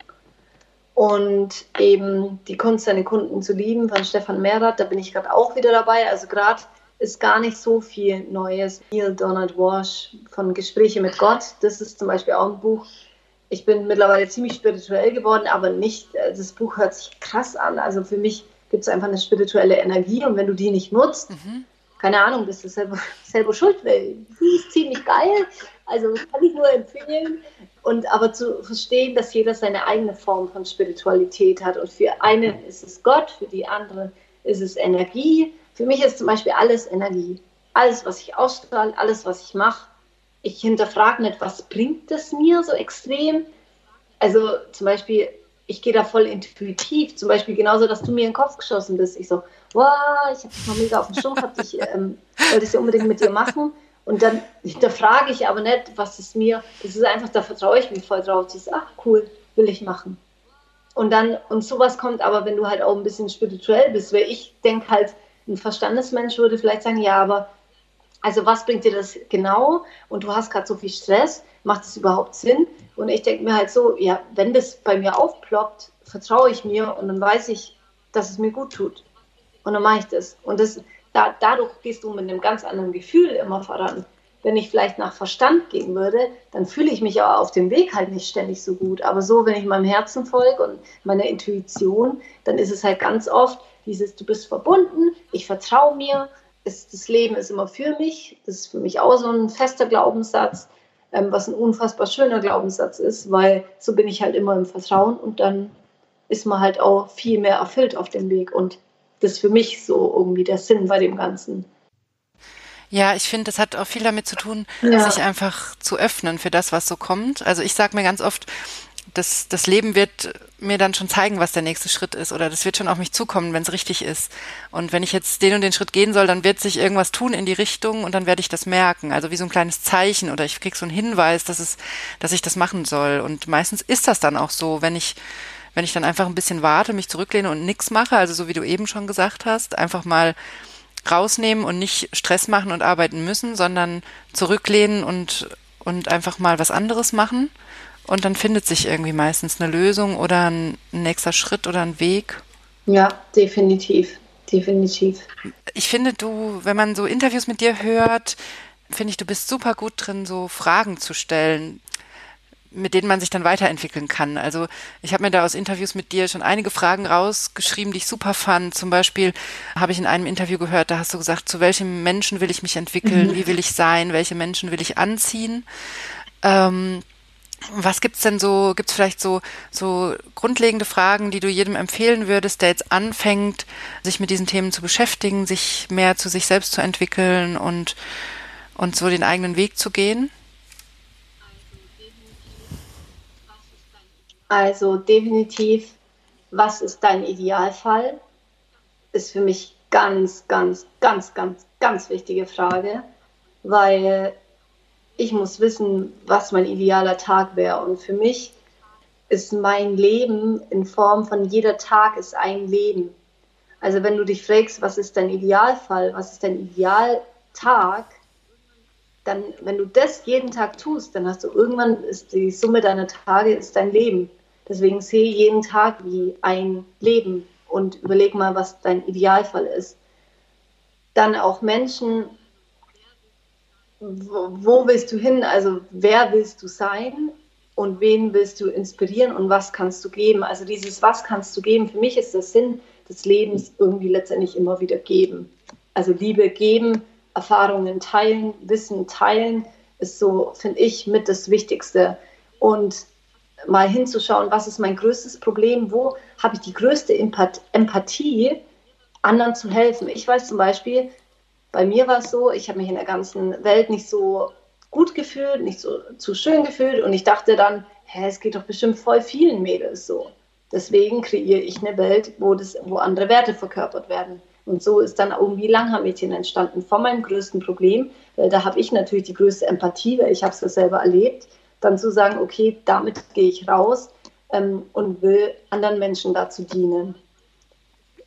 Und eben die Kunst seine Kunden zu lieben von Stefan Merath da bin ich gerade auch wieder dabei. Also gerade ist gar nicht so viel Neues. Neil Donald Walsh von Gespräche mit Gott das ist zum Beispiel auch ein Buch ich bin mittlerweile ziemlich spirituell geworden, aber nicht, äh, das Buch hört sich krass an. Also für mich gibt es einfach eine spirituelle Energie und wenn du die nicht nutzt, mhm. keine Ahnung, bist du selber, selber schuld, weil die ist ziemlich geil. Also kann ich nur empfehlen. Und aber zu verstehen, dass jeder seine eigene Form von Spiritualität hat. Und für einen ist es Gott, für die andere ist es Energie. Für mich ist zum Beispiel alles Energie. Alles, was ich ausstrahle, alles, was ich mache, ich hinterfrage nicht, was bringt das mir so extrem. Also zum Beispiel, ich gehe da voll intuitiv. Zum Beispiel genauso, dass du mir in den Kopf geschossen bist. Ich so, wow, ich habe dich mal mega auf dem Schirm gehabt, ich ähm, wollte es ja unbedingt mit dir machen. Und dann hinterfrage ich aber nicht, was es mir, das ist einfach, da vertraue ich mich voll drauf. Ich so, ach cool, will ich machen. Und dann, und sowas kommt aber, wenn du halt auch ein bisschen spirituell bist, weil ich denke halt, ein Verstandesmensch würde vielleicht sagen, ja, aber also was bringt dir das genau? Und du hast gerade so viel Stress, macht es überhaupt Sinn? Und ich denke mir halt so, ja, wenn das bei mir aufploppt, vertraue ich mir und dann weiß ich, dass es mir gut tut. Und dann mache ich das. Und das, da, dadurch gehst du mit einem ganz anderen Gefühl immer voran. Wenn ich vielleicht nach Verstand gehen würde, dann fühle ich mich auch auf dem Weg halt nicht ständig so gut. Aber so, wenn ich meinem Herzen folge und meiner Intuition, dann ist es halt ganz oft dieses, du bist verbunden, ich vertraue mir, ist, das Leben ist immer für mich. Das ist für mich auch so ein fester Glaubenssatz, ähm, was ein unfassbar schöner Glaubenssatz ist, weil so bin ich halt immer im Vertrauen und dann ist man halt auch viel mehr erfüllt auf dem Weg. Und das ist für mich so irgendwie der Sinn bei dem Ganzen. Ja, ich finde, das hat auch viel damit zu tun, ja. sich einfach zu öffnen für das, was so kommt. Also ich sage mir ganz oft, das, das Leben wird mir dann schon zeigen, was der nächste Schritt ist oder das wird schon auf mich zukommen, wenn es richtig ist. Und wenn ich jetzt den und den Schritt gehen soll, dann wird sich irgendwas tun in die Richtung und dann werde ich das merken. Also wie so ein kleines Zeichen oder ich krieg so einen Hinweis, dass es, dass ich das machen soll. Und meistens ist das dann auch so, wenn ich, wenn ich dann einfach ein bisschen warte, mich zurücklehne und nichts mache, also so wie du eben schon gesagt hast, einfach mal rausnehmen und nicht Stress machen und arbeiten müssen, sondern zurücklehnen und, und einfach mal was anderes machen und dann findet sich irgendwie meistens eine Lösung oder ein, nächster Schritt oder ein Weg. Ja, definitiv. Definitiv. Ich finde, du, wenn man so Interviews mit dir hört, finde ich, du bist super gut drin, so Fragen zu stellen, mit denen man sich dann weiterentwickeln kann. Also ich habe mir da aus Interviews mit dir schon einige Fragen rausgeschrieben, die ich super fand. Zum Beispiel habe ich in einem Interview gehört, da hast du gesagt, zu welchem Menschen will ich mich entwickeln, mhm. wie will ich sein, welche Menschen will ich anziehen. Ähm, was gibt's denn so, gibt's vielleicht so, so grundlegende Fragen, die du jedem empfehlen würdest, der jetzt anfängt, sich mit diesen Themen zu beschäftigen, sich mehr zu sich selbst zu entwickeln und, und so den eigenen Weg zu gehen? Also definitiv, was ist dein Idealfall? Ist für mich ganz, ganz, ganz, ganz, ganz wichtige Frage. weil ich muss wissen, was mein idealer Tag wäre. Und für mich ist mein Leben in Form von jeder Tag ist ein Leben. Also wenn du dich fragst, was ist dein Idealfall, was ist dein Idealtag, dann, wenn du das jeden Tag tust, dann hast du irgendwann, ist die Summe deiner Tage ist dein Leben. Deswegen sehe jeden Tag wie ein Leben und überleg mal, was dein Idealfall ist. Dann auch Menschen, wo, willst du hin? Also wer willst du sein? Und wen willst du inspirieren und was kannst du geben? Also dieses Was kannst du geben, für mich ist der Sinn des Lebens irgendwie letztendlich immer wieder geben. Also Liebe geben, Erfahrungen teilen, Wissen teilen, ist so, finde ich, mit das Wichtigste. Und mal hinzuschauen, was ist mein größtes Problem, wo habe ich die größte Empathie, anderen zu helfen. Ich weiß zum Beispiel, bei mir war es so, ich habe mich in der ganzen Welt nicht so gut gefühlt, nicht so zu schön gefühlt und ich dachte dann, hä, es geht doch bestimmt voll vielen Mädels so. Deswegen kreiere ich eine Welt, wo, das, wo andere Werte verkörpert werden. Und so ist dann irgendwie Langhaar-Mädchen entstanden von meinem größten Problem. Weil da habe ich natürlich die größte Empathie, weil ich habe es ja selber erlebt. Dann zu sagen, okay, damit gehe ich raus ähm, und will anderen Menschen dazu dienen.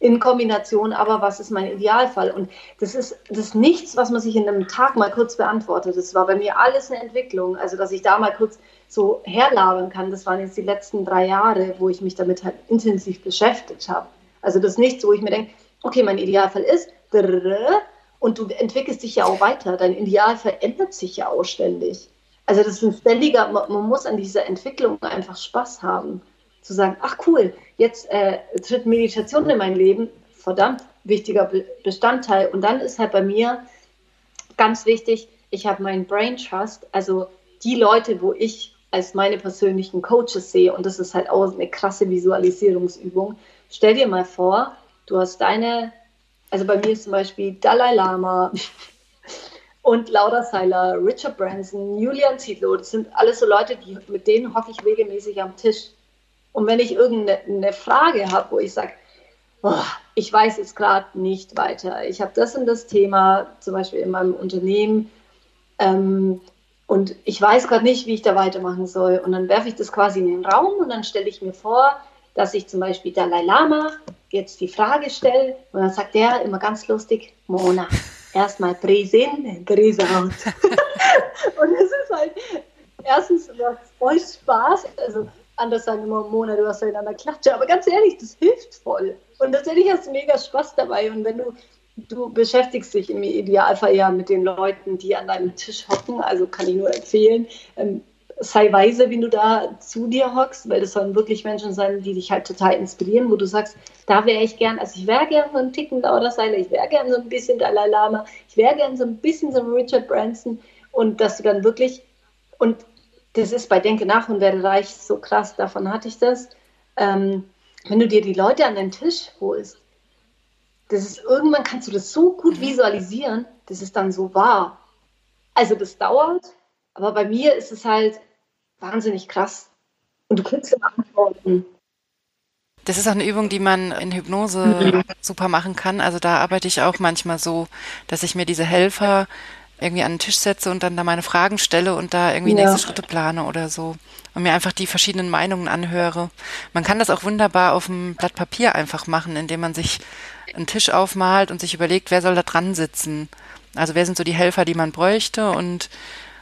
In Kombination aber, was ist mein Idealfall? Und das ist, das ist nichts, was man sich in einem Tag mal kurz beantwortet. Das war bei mir alles eine Entwicklung. Also, dass ich da mal kurz so herlabern kann, das waren jetzt die letzten drei Jahre, wo ich mich damit halt intensiv beschäftigt habe. Also, das ist nichts, wo ich mir denke, okay, mein Idealfall ist, und du entwickelst dich ja auch weiter. Dein Idealfall ändert sich ja auch ständig. Also das ist ein ständiger, man muss an dieser Entwicklung einfach Spaß haben. Zu sagen, ach cool, jetzt äh, tritt Meditation in mein Leben, verdammt wichtiger Bestandteil. Und dann ist halt bei mir ganz wichtig, ich habe meinen Brain Trust, also die Leute, wo ich als meine persönlichen Coaches sehe, und das ist halt auch eine krasse Visualisierungsübung. Stell dir mal vor, Du hast deine, also bei mir ist zum Beispiel Dalai Lama und Laura Seiler, Richard Branson, Julian Zietlow. Das sind alles so Leute, die, mit denen hocke ich regelmäßig am Tisch. Und wenn ich irgendeine Frage habe, wo ich sage, oh, ich weiß jetzt gerade nicht weiter, ich habe das und das Thema, zum Beispiel in meinem Unternehmen, ähm, und ich weiß gerade nicht, wie ich da weitermachen soll. Und dann werfe ich das quasi in den Raum und dann stelle ich mir vor, dass ich zum Beispiel Dalai Lama jetzt die Frage stelle und dann sagt der immer ganz lustig, Mona, erstmal Präsen, Präse out. und es ist halt, erstens macht voll Spaß, also anders sagen immer, Mona, du hast ja in einer Klatsche, aber ganz ehrlich, das hilft voll. Und tatsächlich hast du mega Spaß dabei und wenn du du beschäftigst dich im Idealfall ja mit den Leuten, die an deinem Tisch hocken. Also kann ich nur empfehlen, ähm, sei weise, wie du da zu dir hockst, weil das sollen wirklich Menschen sein, die dich halt total inspirieren, wo du sagst, da wäre ich gern, also ich wäre gern so ein Ticken Lauder Seiler, ich wäre gern so ein bisschen Dalai Lama, ich wäre gern so ein bisschen so ein Richard Branson und dass du dann wirklich, und das ist bei Denke nach und werde reich so krass, davon hatte ich das, ähm, wenn du dir die Leute an den Tisch holst, das ist irgendwann kannst du das so gut visualisieren, das ist dann so wahr. Also das dauert, aber bei mir ist es halt, wahnsinnig krass. Und du kriegst dann Antworten. Das ist auch eine Übung, die man in Hypnose mhm. super machen kann. Also da arbeite ich auch manchmal so, dass ich mir diese Helfer irgendwie an den Tisch setze und dann da meine Fragen stelle und da irgendwie ja. nächste Schritte plane oder so. Und mir einfach die verschiedenen Meinungen anhöre. Man kann das auch wunderbar auf einem Blatt Papier einfach machen, indem man sich einen Tisch aufmalt und sich überlegt, wer soll da dran sitzen. Also wer sind so die Helfer, die man bräuchte und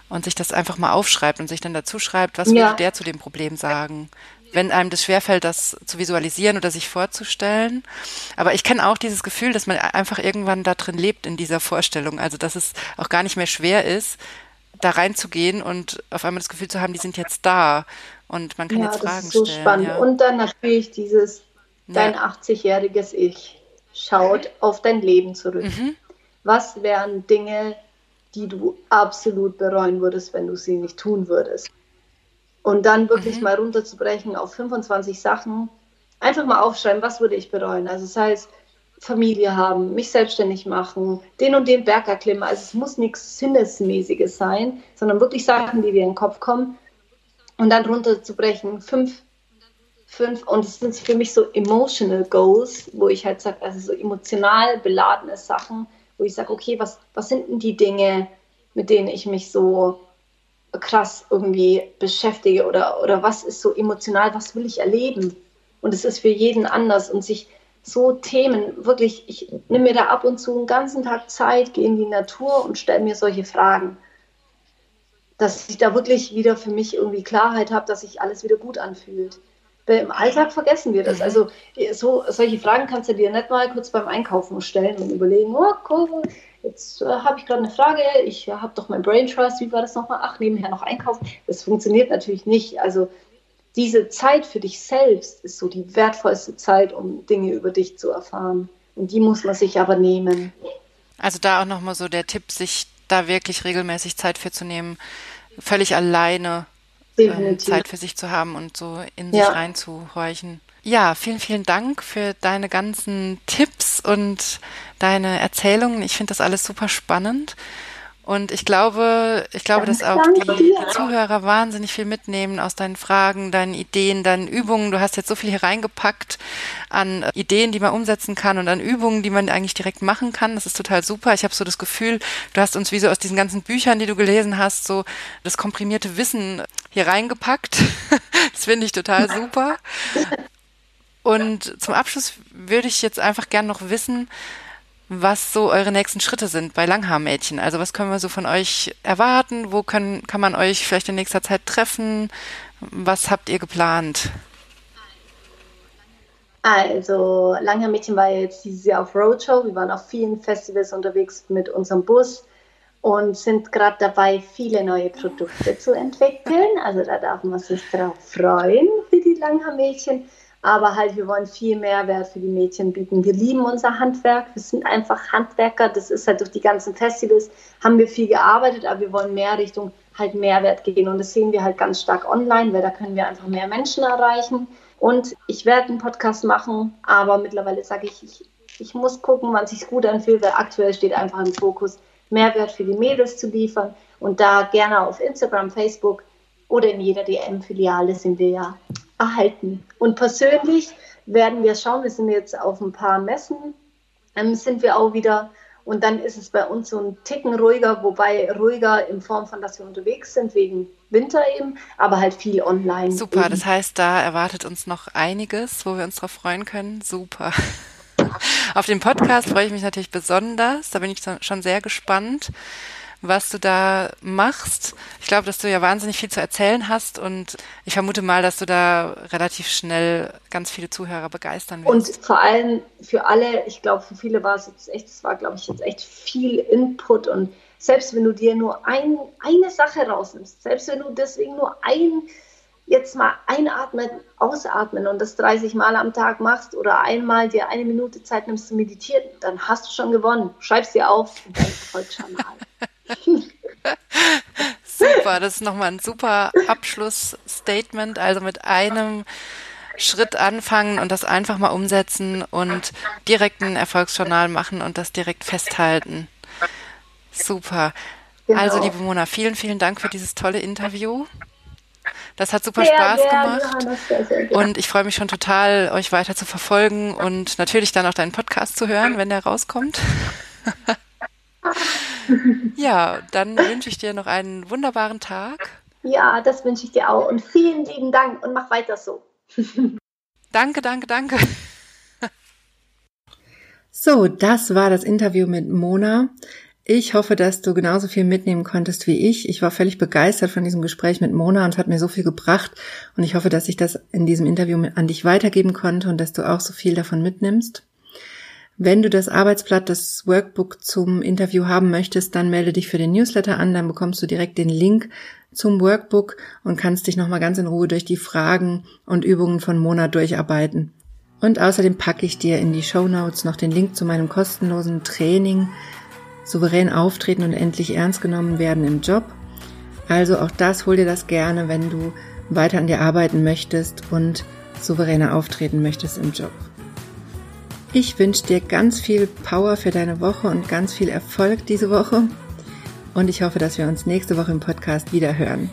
und sich das einfach mal aufschreibt und sich dann dazu schreibt, was ja. würde der zu dem Problem sagen. Wenn einem das schwerfällt, das zu visualisieren oder sich vorzustellen. Aber ich kenne auch dieses Gefühl, dass man einfach irgendwann da drin lebt in dieser Vorstellung. Also, dass es auch gar nicht mehr schwer ist, da reinzugehen und auf einmal das Gefühl zu haben, die sind jetzt da und man kann ja, jetzt Fragen stellen. Das ist so spannend. Ja. Und dann natürlich dieses, dein ja. 80-jähriges Ich schaut auf dein Leben zurück. Mhm. Was wären Dinge, die du absolut bereuen würdest, wenn du sie nicht tun würdest. Und dann wirklich mhm. mal runterzubrechen auf 25 Sachen, einfach mal aufschreiben, was würde ich bereuen. Also das heißt, Familie haben, mich selbstständig machen, den und den Berg erklimmen. Also es muss nichts Sinnesmäßiges sein, sondern wirklich Sachen, die dir in den Kopf kommen. Und dann runterzubrechen, fünf, fünf, und es sind für mich so emotional Goals, wo ich halt sage, also so emotional beladene Sachen, wo ich sage, okay, was, was sind denn die Dinge, mit denen ich mich so krass irgendwie beschäftige oder, oder was ist so emotional, was will ich erleben? Und es ist für jeden anders und sich so Themen, wirklich, ich nehme mir da ab und zu einen ganzen Tag Zeit, gehe in die Natur und stelle mir solche Fragen. Dass ich da wirklich wieder für mich irgendwie Klarheit habe, dass sich alles wieder gut anfühlt. Weil Im Alltag vergessen wir das. Mhm. Also so, solche Fragen kannst du dir nicht mal kurz beim Einkaufen stellen und überlegen, oh cool, jetzt äh, habe ich gerade eine Frage, ich äh, habe doch mein Brain Trust, wie war das nochmal? Ach, nebenher noch einkaufen. Das funktioniert natürlich nicht. Also diese Zeit für dich selbst ist so die wertvollste Zeit, um Dinge über dich zu erfahren. Und die muss man sich aber nehmen. Also da auch nochmal so der Tipp, sich da wirklich regelmäßig Zeit für zu nehmen, völlig alleine ähm, Zeit für sich zu haben und so in ja. sich reinzuhorchen. Ja, vielen, vielen Dank für deine ganzen Tipps und deine Erzählungen. Ich finde das alles super spannend. Und ich glaube, ich glaube, dass auch die, Zuhörer wahnsinnig viel mitnehmen aus deinen Fragen, deinen Ideen, deinen Übungen. Du hast jetzt so viel hier reingepackt an Ideen, die man umsetzen kann und an Übungen, die man eigentlich direkt machen kann. Das ist total super. Ich habe so das Gefühl, du hast uns wie so aus diesen ganzen Büchern, die du gelesen hast, so das komprimierte Wissen hier reingepackt. das finde ich total super. Und zum Abschluss würde ich jetzt einfach gern noch wissen, was so eure nächsten Schritte sind bei Langhaarmädchen. Also was können wir so von euch erwarten? Wo können, kann man euch vielleicht in nächster Zeit treffen? Was habt ihr geplant? Also Langhaarmädchen war jetzt dieses Jahr auf Roadshow. Wir waren auf vielen Festivals unterwegs mit unserem Bus und sind gerade dabei, viele neue Produkte zu entwickeln. Also da darf man sich drauf freuen für die Langhaarmädchen. Aber halt, wir wollen viel Mehrwert für die Mädchen bieten. Wir lieben unser Handwerk. Wir sind einfach Handwerker. Das ist halt durch die ganzen Festivals haben wir viel gearbeitet, aber wir wollen mehr Richtung halt Mehrwert gehen. Und das sehen wir halt ganz stark online, weil da können wir einfach mehr Menschen erreichen. Und ich werde einen Podcast machen, aber mittlerweile sage ich, ich, ich muss gucken, wann sich gut anfühlt, weil aktuell steht einfach im Fokus, Mehrwert für die Mädels zu liefern. Und da gerne auf Instagram, Facebook oder in jeder DM-Filiale sind wir ja erhalten. Und persönlich werden wir schauen, wir sind jetzt auf ein paar Messen, ähm, sind wir auch wieder und dann ist es bei uns so ein Ticken ruhiger, wobei ruhiger in Form von, dass wir unterwegs sind, wegen Winter eben, aber halt viel online. Super, eben. das heißt, da erwartet uns noch einiges, wo wir uns drauf freuen können. Super. Auf den Podcast freue ich mich natürlich besonders. Da bin ich schon sehr gespannt was du da machst. Ich glaube, dass du ja wahnsinnig viel zu erzählen hast und ich vermute mal, dass du da relativ schnell ganz viele Zuhörer begeistern wirst. Und vor allem für alle, ich glaube, für viele war es jetzt echt, es war, glaube ich, jetzt echt viel Input und selbst wenn du dir nur ein, eine Sache rausnimmst, selbst wenn du deswegen nur ein jetzt mal einatmen, ausatmen und das 30 Mal am Tag machst oder einmal dir eine Minute Zeit nimmst zu meditieren, dann hast du schon gewonnen. Schreib's dir auf in dein Erfolgsjournal. Super, das ist nochmal ein super Abschlussstatement. Also mit einem Schritt anfangen und das einfach mal umsetzen und direkt ein Erfolgsjournal machen und das direkt festhalten. Super. Genau. Also, liebe Mona, vielen, vielen Dank für dieses tolle Interview. Das hat super sehr, Spaß sehr, gemacht. Sehr, sehr, und ich freue mich schon total, euch weiter zu verfolgen und natürlich dann auch deinen Podcast zu hören, wenn der rauskommt. ja, dann wünsche ich dir noch einen wunderbaren Tag. Ja, das wünsche ich dir auch. Und vielen lieben Dank und mach weiter so. danke, danke, danke. So, das war das Interview mit Mona. Ich hoffe, dass du genauso viel mitnehmen konntest wie ich. Ich war völlig begeistert von diesem Gespräch mit Mona und es hat mir so viel gebracht. Und ich hoffe, dass ich das in diesem Interview an dich weitergeben konnte und dass du auch so viel davon mitnimmst. Wenn du das Arbeitsblatt, das Workbook zum Interview haben möchtest, dann melde dich für den Newsletter an, dann bekommst du direkt den Link zum Workbook und kannst dich nochmal ganz in Ruhe durch die Fragen und Übungen von Mona durcharbeiten. Und außerdem packe ich dir in die Show Notes noch den Link zu meinem kostenlosen Training Souverän auftreten und endlich ernst genommen werden im Job. Also auch das hol dir das gerne, wenn du weiter an dir arbeiten möchtest und souveräner auftreten möchtest im Job. Ich wünsche dir ganz viel Power für deine Woche und ganz viel Erfolg diese Woche. Und ich hoffe, dass wir uns nächste Woche im Podcast wieder hören.